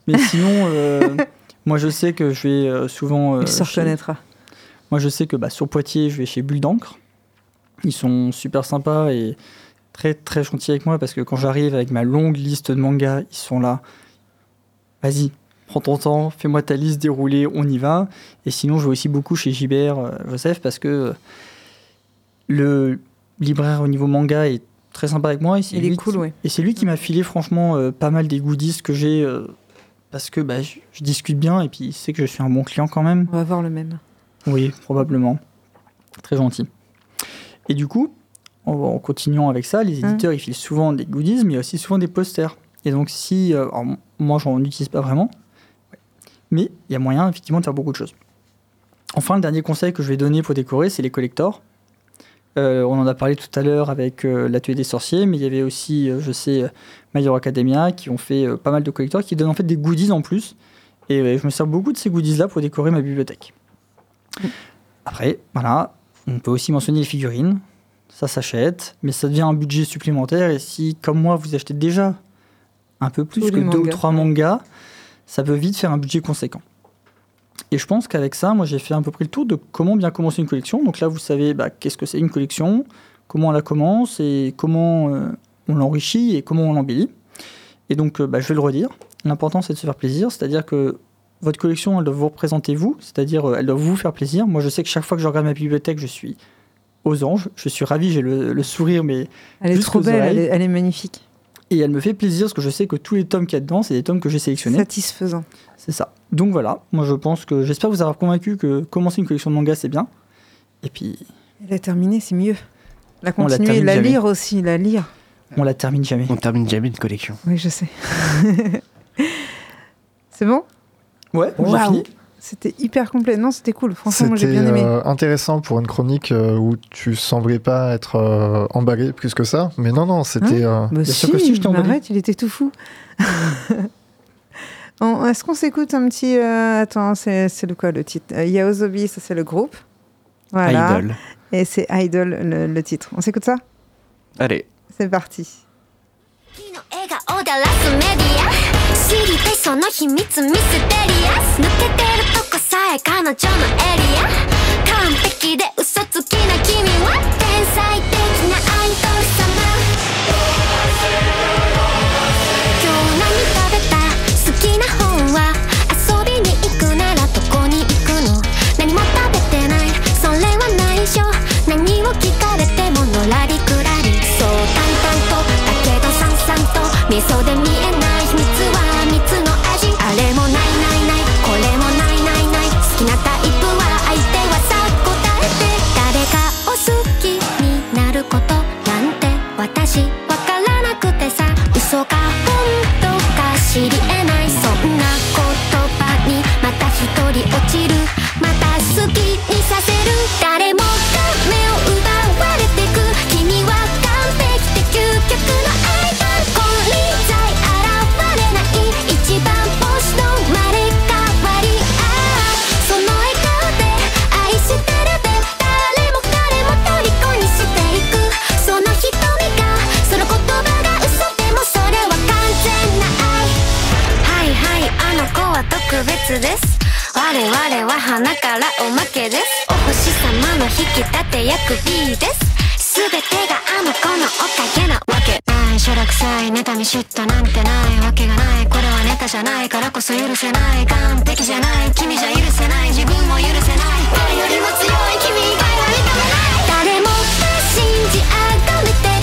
Mais sinon, euh, [LAUGHS] moi je sais que je vais euh, souvent. euh, Il se chez- reconnaîtra. Moi je sais que bah, sur Poitiers, je vais chez Bulle d'encre. Ils sont super sympas et très très gentils avec moi parce que quand j'arrive avec ma longue liste de mangas, ils sont là. Vas-y, prends ton temps, fais-moi ta liste déroulée, on y va. Et sinon, je vais aussi beaucoup chez Gilbert euh, Joseph parce que le libraire au niveau manga est très sympa avec moi. Et c'est Il est cool, qui- ouais. Et c'est lui qui m'a filé franchement euh, pas mal des goodies que j'ai euh, parce que bah, je, je discute bien et puis il sait que je suis un bon client quand même. On va voir le même. Oui, probablement. Très gentil. Et du coup, en, en continuant avec ça, les éditeurs ils filent souvent des goodies, mais il y a aussi souvent des posters. Et donc si, euh, alors, moi j'en utilise pas vraiment, mais il y a moyen effectivement de faire beaucoup de choses. Enfin, le dernier conseil que je vais donner pour décorer, c'est les collectors. Euh, on en a parlé tout à l'heure avec euh, l'atelier des sorciers, mais il y avait aussi, euh, je sais, My Hero Academia qui ont fait pas mal de collectors qui donnent en fait des goodies en plus. Et je me sers beaucoup de ces goodies-là pour décorer ma bibliothèque. Après, voilà, on peut aussi mentionner les figurines. Ça s'achète, mais ça devient un budget supplémentaire. Et si, comme moi, vous achetez déjà un peu plus Tous que deux ou trois mangas, ça peut vite faire un budget conséquent. Et je pense qu'avec ça, moi, j'ai fait à peu près le tour de comment bien commencer une collection. Donc là, vous savez bah, qu'est-ce que c'est une collection, comment on la commence et comment euh, on l'enrichit et comment on l'embellit. Et donc, euh, bah, je vais le redire. L'important, c'est de se faire plaisir, c'est-à-dire que votre collection, elle doit vous représenter vous, c'est-à-dire euh, elle doit vous faire plaisir. Moi, je sais que chaque fois que je regarde ma bibliothèque, je suis aux anges, je suis ravi, j'ai le, le sourire, mais Elle est trop belle, elle oreilles. est, elle est magnifique. et elle me fait plaisir parce que je sais que tous les tomes qu'il y a dedans, c'est des tomes que j'ai sélectionnés. Satisfaisant. C'est ça. Donc voilà, moi je pense que j'espère vous avoir convaincu que commencer une collection de mangas c'est bien. Et puis La terminer, c'est mieux. La On la continuer, la lire aussi, la lire. on la termine jamais. On termine jamais une collection. Oui, je sais. [LAUGHS] c'est bon? Ouais, fini. C'était hyper complet. Non, c'était cool. Franchement, moi j'ai bien aimé. euh, intéressant pour une chronique euh, où tu semblais pas être euh, emballé plus que ça. Mais non, non, c'était. euh, Bah sûr que si, je arrête, il était tout fou. [LAUGHS] En- Est-ce qu'on s'écoute un petit... euh, Attends, c'est c'est le quoi le titre Euh, Yaozobi, ça c'est le groupe. Voilà. Idol. Et c'est Idol le, le titre. On s'écoute ça Allez. C'est parti. 君の笑顔でラスメディア知りたいその秘密ミステリアス抜けてるとこさえ彼女のエリア完璧で嘘つきな君は天才的なアイドル様 味噌で見えない。秘密は蜜の味。あれもないないない。これもないないない。好きなタイプは相手はさ答えて。誰かを好きになることなんて私わからなくてさ。嘘か本当か知り得特別です。我々は花からおまけです。お星様の引き立て役 B です。全てがあの子のおかげなわけ。ないしょらくさい妬み嫉妬なんてないわけがない。これはネタじゃないからこそ許せない。完璧じゃない。君じゃ許せない。自分も許せない。誰よりも強い。君以外は認めない。誰もが信じ崇めて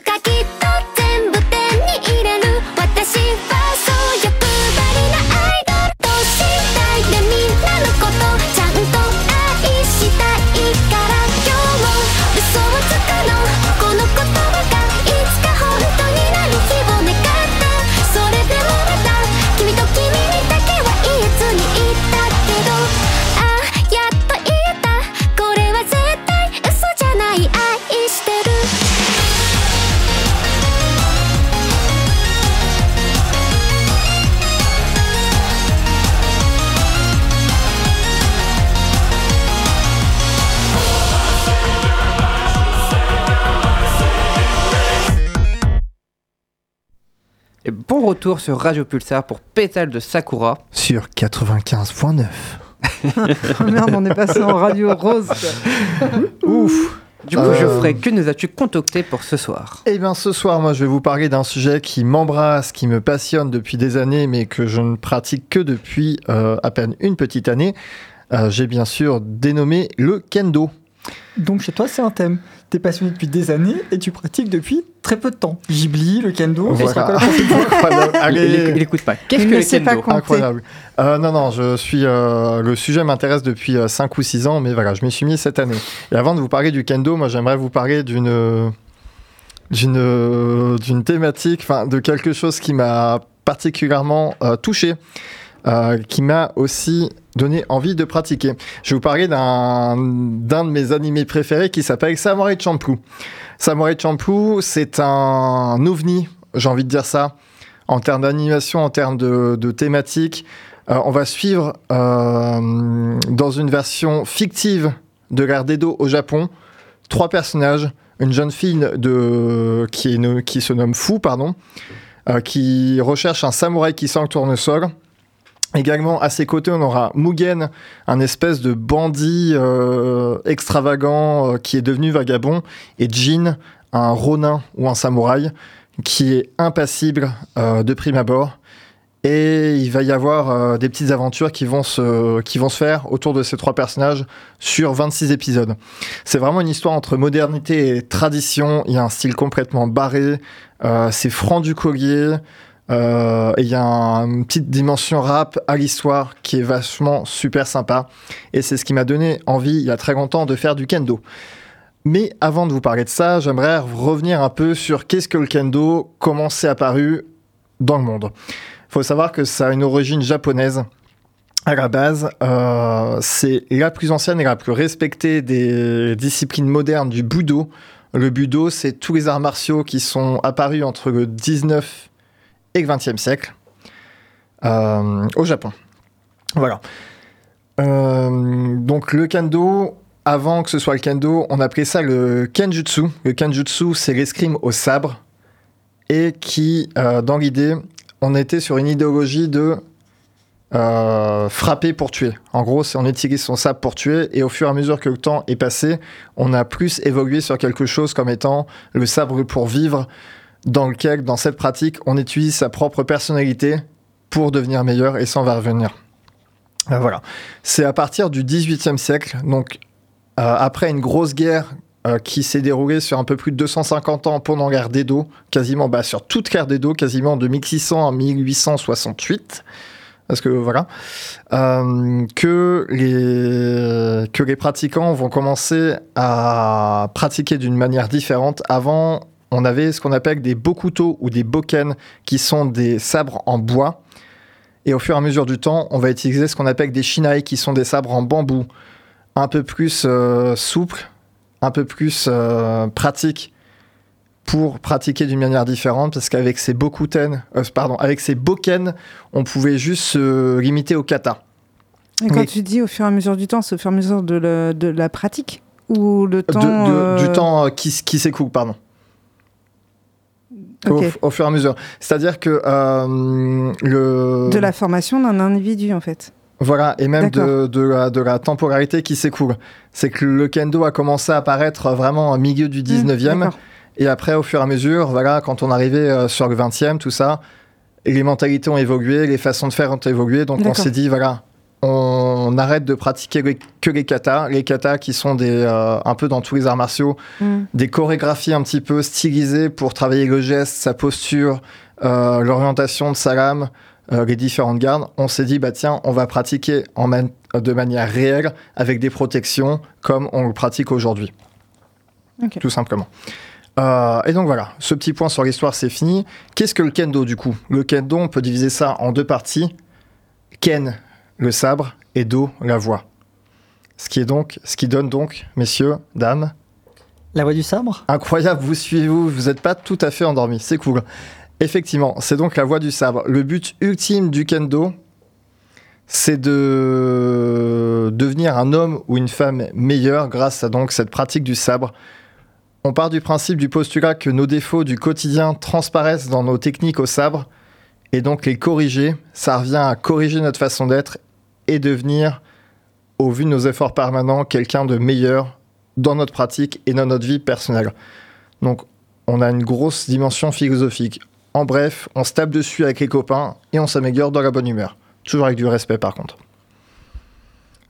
какие retour sur Radio Pulsar pour Pétale de Sakura. sur 95.9. [LAUGHS] Oh merde, on est passé en radio rose. [LAUGHS] Ouf Du coup, Euh. Geoffrey, que nous as-tu concocté pour ce soir? Eh bien, ce soir, moi, je vais vous parler d'un sujet qui m'embrasse, qui me passionne depuis des années, mais que je ne pratique que depuis euh, à peine une petite année. Euh, J'ai bien sûr dénommé le kendo. Donc chez toi, c'est un thème. T'es passionné depuis des années et tu pratiques depuis très peu de temps. Ghibli, le kendo, Voilà. [LAUGHS] il, Allez. il- écoute pas. Qu'est-ce que le pas kendo compter. Incroyable. Euh, non, non, je suis. euh, le sujet m'intéresse depuis 5 ou 6 ans, mais voilà, je m'y suis mis cette année. Et avant de vous parler du kendo, moi, j'aimerais vous parler d'une. d'une d'une thématique, enfin, de quelque chose qui m'a particulièrement euh, touché. euh, qui m'a aussi donné envie de pratiquer. Je vais vous parler d'un de mes animés préférés qui s'appelle Samurai Champloo. Samurai Champloo, c'est un ovni, j'ai envie de dire ça, en termes d'animation, en termes de, de thématique. Euh, on va suivre euh, dans une version fictive de l'ère d'Edo au Japon trois personnages. Une jeune fille de, qui, qui se nomme Fu, pardon, euh, qui recherche un samouraï qui sent le tournesol. Également, à ses côtés, on aura Mugen, un espèce de bandit euh, extravagant euh, qui est devenu vagabond, et Jin, un ronin ou un samouraï qui est impassible euh, de prime abord. Et il va y avoir des petites aventures qui vont, se, qui vont se faire autour de ces trois personnages sur 26 épisodes. C'est vraiment une histoire entre modernité et tradition. Il y a un style complètement barré. c'est franc du collier. Euh, et il y a un- une petite dimension rap à l'histoire qui est vachement super sympa. Et c'est ce qui m'a donné envie, il y a très longtemps, de faire du kendo. Mais avant de vous parler de ça, j'aimerais revenir un peu sur qu'est-ce que le kendo, comment c'est apparu dans le monde. Il faut savoir que ça a une origine japonaise. À la base, euh, c'est la plus ancienne et la plus respectée des disciplines modernes du budo. Le budo, c'est tous les arts martiaux qui sont apparus entre le 19 et 20e siècle euh, au Japon. Voilà. Euh, donc le kendo, avant que ce soit le kendo, on appelait ça le kenjutsu. Le kenjutsu, c'est l'escrime au sabre et qui, euh, dans l'idée, on était sur une idéologie de frapper pour tuer. En gros, on utilise son sabre pour tuer et au fur et à mesure que le temps est passé, on a plus évolué sur quelque chose comme étant le sabre pour vivre, dans lequel, dans cette pratique, on utilise sa propre personnalité pour devenir meilleur et ça, on va revenir. Euh, voilà. C'est à partir du 18e siècle, donc euh, après une grosse guerre euh, qui s'est déroulée sur un peu plus de 250 ans pendant l'ère d'Edo, quasiment bah, sur toute l'ère d'Edo, quasiment de 1600 à 1868. Parce que voilà, que les pratiquants vont commencer à pratiquer d'une manière différente. Avant, on avait ce qu'on appelle des bokuto ou des boken, qui sont des sabres en bois. Et au fur et à mesure du temps, on va utiliser ce qu'on appelle des shinai, qui sont des sabres en bambou, un peu plus euh, souples, un peu plus euh, pratiques pour pratiquer d'une manière différente, parce qu'avec ces bokuten, euh, pardon, avec ces boken, on pouvait juste se limiter au kata. Et quand tu dis au fur et à mesure du temps, c'est au fur et à mesure de, le- de la pratique ou le temps de- euh, Du temps euh, qui, qui s'écoule, pardon. Au, fur et à mesure. C'est-à-dire que euh, le... de la formation d'un individu en fait. Voilà, et même de, de, la, de la temporalité qui s'écoule. C'est que le kendo a commencé à apparaître vraiment au milieu du 19e, Mmh, et après, au fur et à mesure, voilà, quand on arrivait euh, sur le 20e, tout ça, les mentalités ont évolué, les façons de faire ont évolué, donc on s'est dit, voilà, on arrête de pratiquer les- que les katas, les katas qui sont des, euh, un peu dans tous les arts martiaux, Mm. des chorégraphies un petit peu stylisées pour travailler le geste, sa posture, euh, l'orientation de sa lame, euh, les différentes gardes. On s'est dit, bah tiens, on va pratiquer en man- de manière réelle avec des protections comme on le pratique aujourd'hui. Tout simplement. Euh, et donc voilà, ce petit point sur l'histoire, c'est fini. Qu'est-ce que le kendo du coup? Le kendo, on peut diviser ça en deux parties. Ken, le sabre, et do, la voix. Ce qui, est donc, ce qui donne donc, messieurs, dames, La voix du sabre? Incroyable, vous suivez-vous, vous n'êtes pas tout à fait endormi, c'est cool. Effectivement, c'est donc la voie du sabre. Le but ultime du kendo, c'est de devenir un homme ou une femme meilleur grâce à donc cette pratique du sabre. On part du principe du postulat que nos défauts du quotidien transparaissent dans nos techniques au sabre, et donc les corriger, ça revient à corriger notre façon d'être et devenir, au vu de nos efforts permanents, quelqu'un de meilleur dans notre pratique et dans notre vie personnelle. Donc, on a une grosse dimension philosophique. En bref, on se tape dessus avec les copains et on s'améliore dans la bonne humeur. Toujours avec du respect, par contre.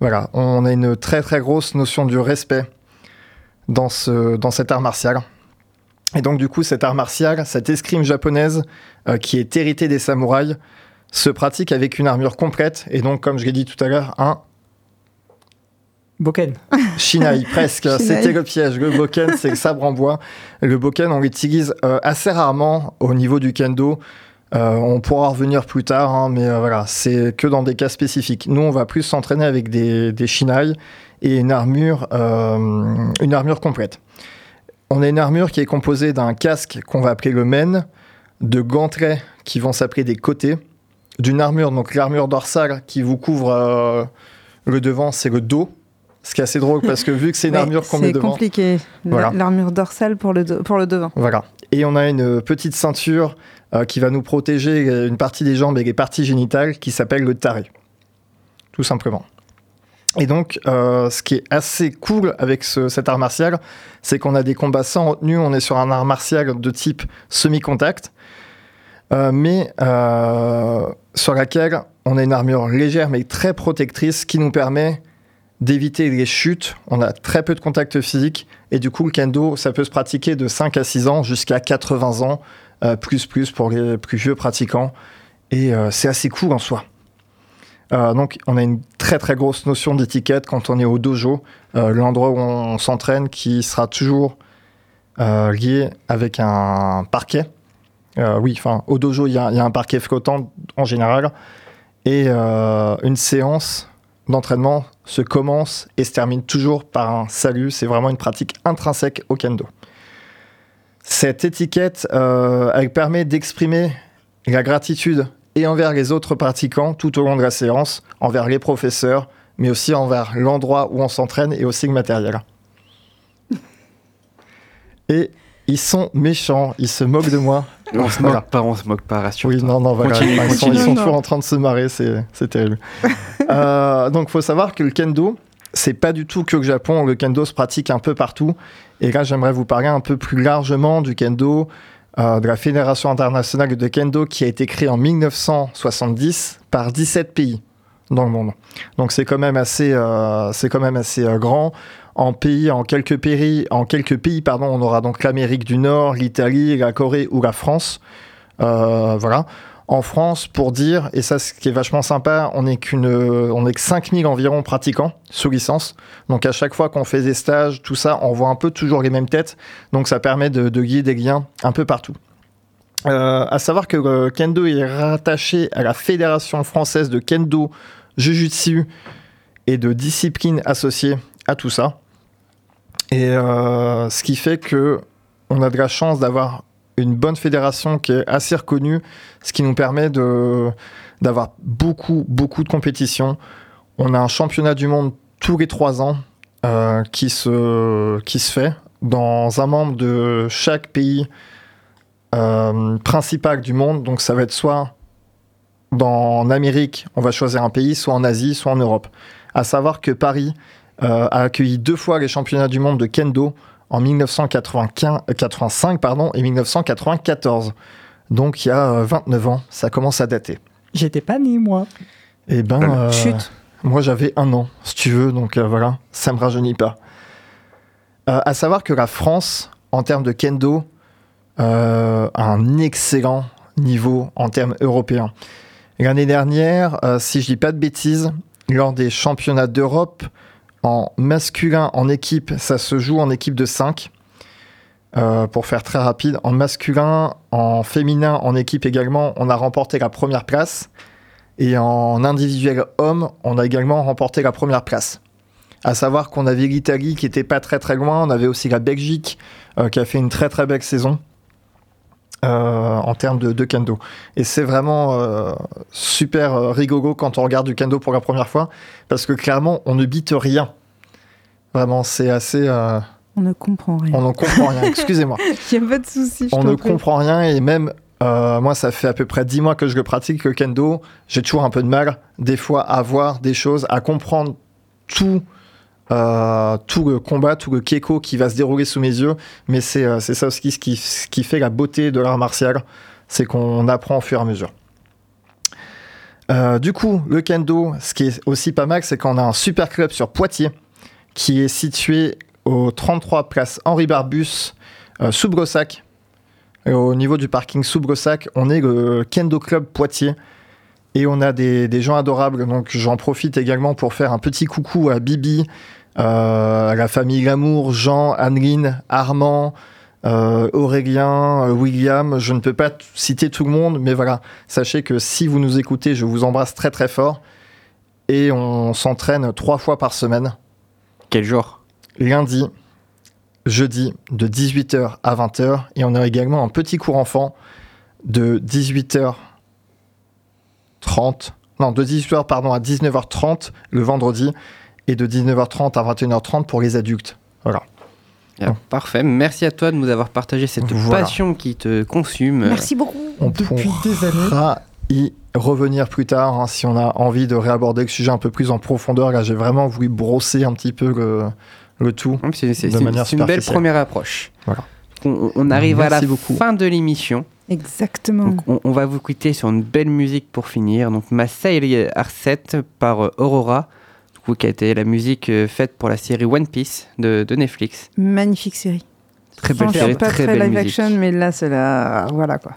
Voilà, on a une très très grosse notion du respect dans, ce, dans cet art martial. Et donc, du coup, cet art martial, cette escrime japonaise euh, qui est héritée des samouraïs, se pratique avec une armure complète. Et donc, comme je l'ai dit tout à l'heure, un Boken. [LAUGHS] Shinai, presque. C'était le piège. Le boken, c'est le sabre en bois. Le boken, on l'utilise euh, assez rarement au niveau du kendo. Euh, on pourra revenir plus tard, hein, mais euh, voilà, c'est que dans des cas spécifiques. Nous, on va plus s'entraîner avec des, des shinai et une armure, euh, une armure complète. On a une armure qui est composée d'un casque qu'on va appeler le men, de gantelets qui vont s'appeler des côtés, d'une armure, donc l'armure dorsale qui vous couvre euh, le devant, c'est le dos. Ce qui est assez drôle parce que vu que c'est une Ouais, armure qu'on met C'est devant, compliqué. La- Voilà. L'armure dorsale pour le, pour le devant. Voilà. Et on a une petite ceinture euh, qui va nous protéger euh, une partie des jambes et les parties génitales qui s'appelle le taré. Tout simplement. Et donc, euh, ce qui est assez cool avec ce- cet art martial, c'est qu'on a des combats sans retenue. On est sur un art martial de type semi-contact, euh, mais euh, sur laquelle on a une armure légère mais très protectrice qui nous permet d'éviter les chutes. On a très peu de contact physique et du coup, le kendo, ça peut se pratiquer de 5 à 6 ans jusqu'à 80 ans, euh, plus plus pour les plus vieux pratiquants. Et c'est assez cool en soi. Donc, on a une très très grosse notion d'étiquette quand on est au dojo, l'endroit où on, s'entraîne, qui sera toujours lié avec un parquet. Euh, oui, enfin, au dojo, il y, a un parquet flottant en général. Et euh, une séance d'entraînement se commence et se termine toujours par un salut. C'est vraiment une pratique intrinsèque au kendo. Cette étiquette, euh, elle permet d'exprimer la gratitude et envers les autres pratiquants tout au long de la séance, envers les professeurs, mais aussi envers l'endroit où on s'entraîne et aussi le matériel. Et ils sont méchants, ils se moquent de moi. [LAUGHS] On se Voilà. moque pas, on se moque pas, rassure. Oui, non, non, voilà. Continue, ils sont, ils toujours en train de se marrer, c'est c'est terrible. [LAUGHS] Euh, donc, faut savoir que le kendo, c'est pas du tout que le Japon. Le kendo se pratique un peu partout. Et là, j'aimerais vous parler un peu plus largement du kendo, euh, de la Fédération internationale de kendo qui a été créée en 1970 par 17 pays dans le monde. Donc, c'est quand même assez, euh, c'est quand même assez euh, grand. En pays, en quelques pays, en quelques pays, pardon, on aura donc l'Amérique du Nord, l'Italie, la Corée ou la France. Euh, voilà. En France, pour dire, et ça ce qui est vachement sympa, on n'est qu'une, on est que 5000 environ pratiquants sous licence. Donc à chaque fois qu'on fait des stages, tout ça, on voit un peu toujours les mêmes têtes. Donc ça permet de, de guider des liens un peu partout. Euh, à savoir que le kendo est rattaché à la Fédération française de kendo, jujutsu et de disciplines associées à tout ça. Et euh, ce qui fait que on a de la chance d'avoir une bonne fédération qui est assez reconnue, ce qui nous permet de d'avoir beaucoup beaucoup de compétitions. On a un championnat du monde tous les trois ans euh, qui se qui se fait dans un membre de chaque pays euh, principal du monde. Donc ça va être soit dans en Amérique, on va choisir un pays, soit en Asie, soit en Europe. À savoir que Paris a accueilli deux fois les championnats du monde de kendo en 1985 pardon, et 1994. Donc il y a euh, 29 ans, ça commence à dater. J'étais pas né, moi. Et ben, euh, Chut. moi j'avais un an, si tu veux, donc euh, voilà, ça me rajeunit pas. Euh, à savoir que la France, en termes de kendo, euh, a un excellent niveau en termes européens. L'année dernière, euh, si je dis pas de bêtises, lors des championnats d'Europe, masculin, en équipe, ça se joue en équipe de 5. pour faire très rapide, en masculin, en féminin, en équipe également, on a remporté la première place. Et en individuel homme, on a également remporté la première place. À savoir qu'on avait l'Italie qui était pas très très loin, on avait aussi la Belgique euh, qui a fait une très très belle saison euh, en termes de, kendo. Et c'est vraiment euh, super euh, rigolo quand on regarde du kendo pour la première fois, parce que clairement on ne bite rien. Vraiment, c'est assez. euh, On ne comprend rien. on n'en comprend rien. [LAUGHS] Excusez-moi Il n'y a pas de souci. on ne prie. comprend rien et même euh, moi ça fait à peu près 10 mois que je le pratique le kendo j'ai toujours un peu de mal des fois à voir des choses à comprendre tout euh, tout le combat tout le keko qui va se dérouler sous mes yeux mais c'est euh, ça aussi ce qui, ce qui fait la beauté de l'art martial c'est qu'on apprend au fur et à mesure Euh, du coup le kendo ce qui est aussi pas mal c'est qu'on a un super club sur Poitiers qui est situé au 33 place Henri Barbus euh, sous Brossac et au niveau du parking sous Brossac, on est le Kendo Club Poitiers. Et on a des, gens adorables. Donc j'en profite également pour faire un petit coucou à Bibi, euh, à la famille Lamour, Jean, Anneline, Armand, euh, Aurélien, euh, William, je ne peux pas citer tout le monde, mais voilà, sachez que si vous nous écoutez, je vous embrasse très très fort. Et on s'entraîne trois fois par semaine, Quel jour? Lundi, jeudi, de 18h à 20h. Et on a également un petit cours enfant de 18h30, non, de 18h pardon, à 19h30 le vendredi et de 19h30 à 21h30 pour les adultes. Voilà. Ah, Parfait. Merci à toi de nous avoir partagé cette Voilà. passion qui te consume. Merci beaucoup. On Depuis des années. Y revenir plus tard hein, si on a envie de réaborder le sujet un peu plus en profondeur. Là, j'ai vraiment voulu brosser un petit peu le, le tout. C'est c'est- De c'est une, manière c'est une belle première approche. Voilà. On, on arrive à la beaucoup. fin de l'émission. Exactement. Donc, on, on va vous quitter sur une belle musique pour finir. Donc, Masai Arset par euh, Aurora, du coup, qui a été la musique euh, faite pour la série One Piece de, de Netflix. Magnifique série. Très belle série, pas très très belle live musique. action, mais là, c'est la. Voilà quoi.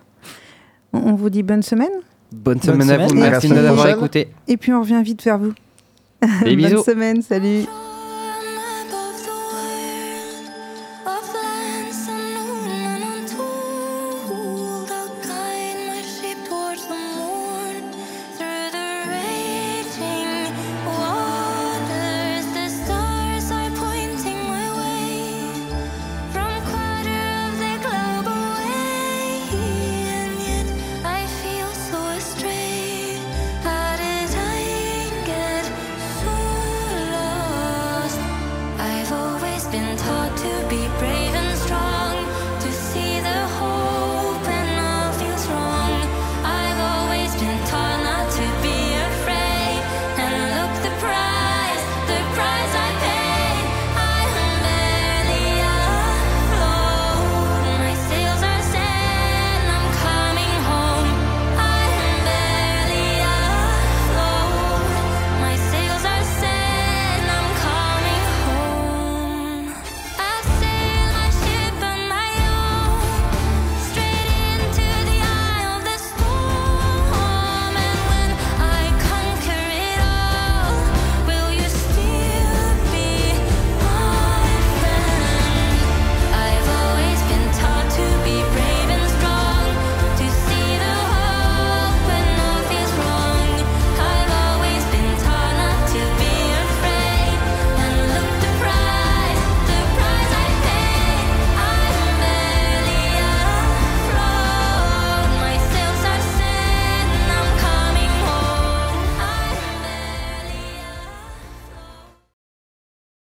On on vous dit bonne semaine. Bonne semaine à semaine. vous. À Merci de nous avoir écoutés. Et puis on revient vite vers vous. Des [LAUGHS] bonne bisous. semaine. Salut.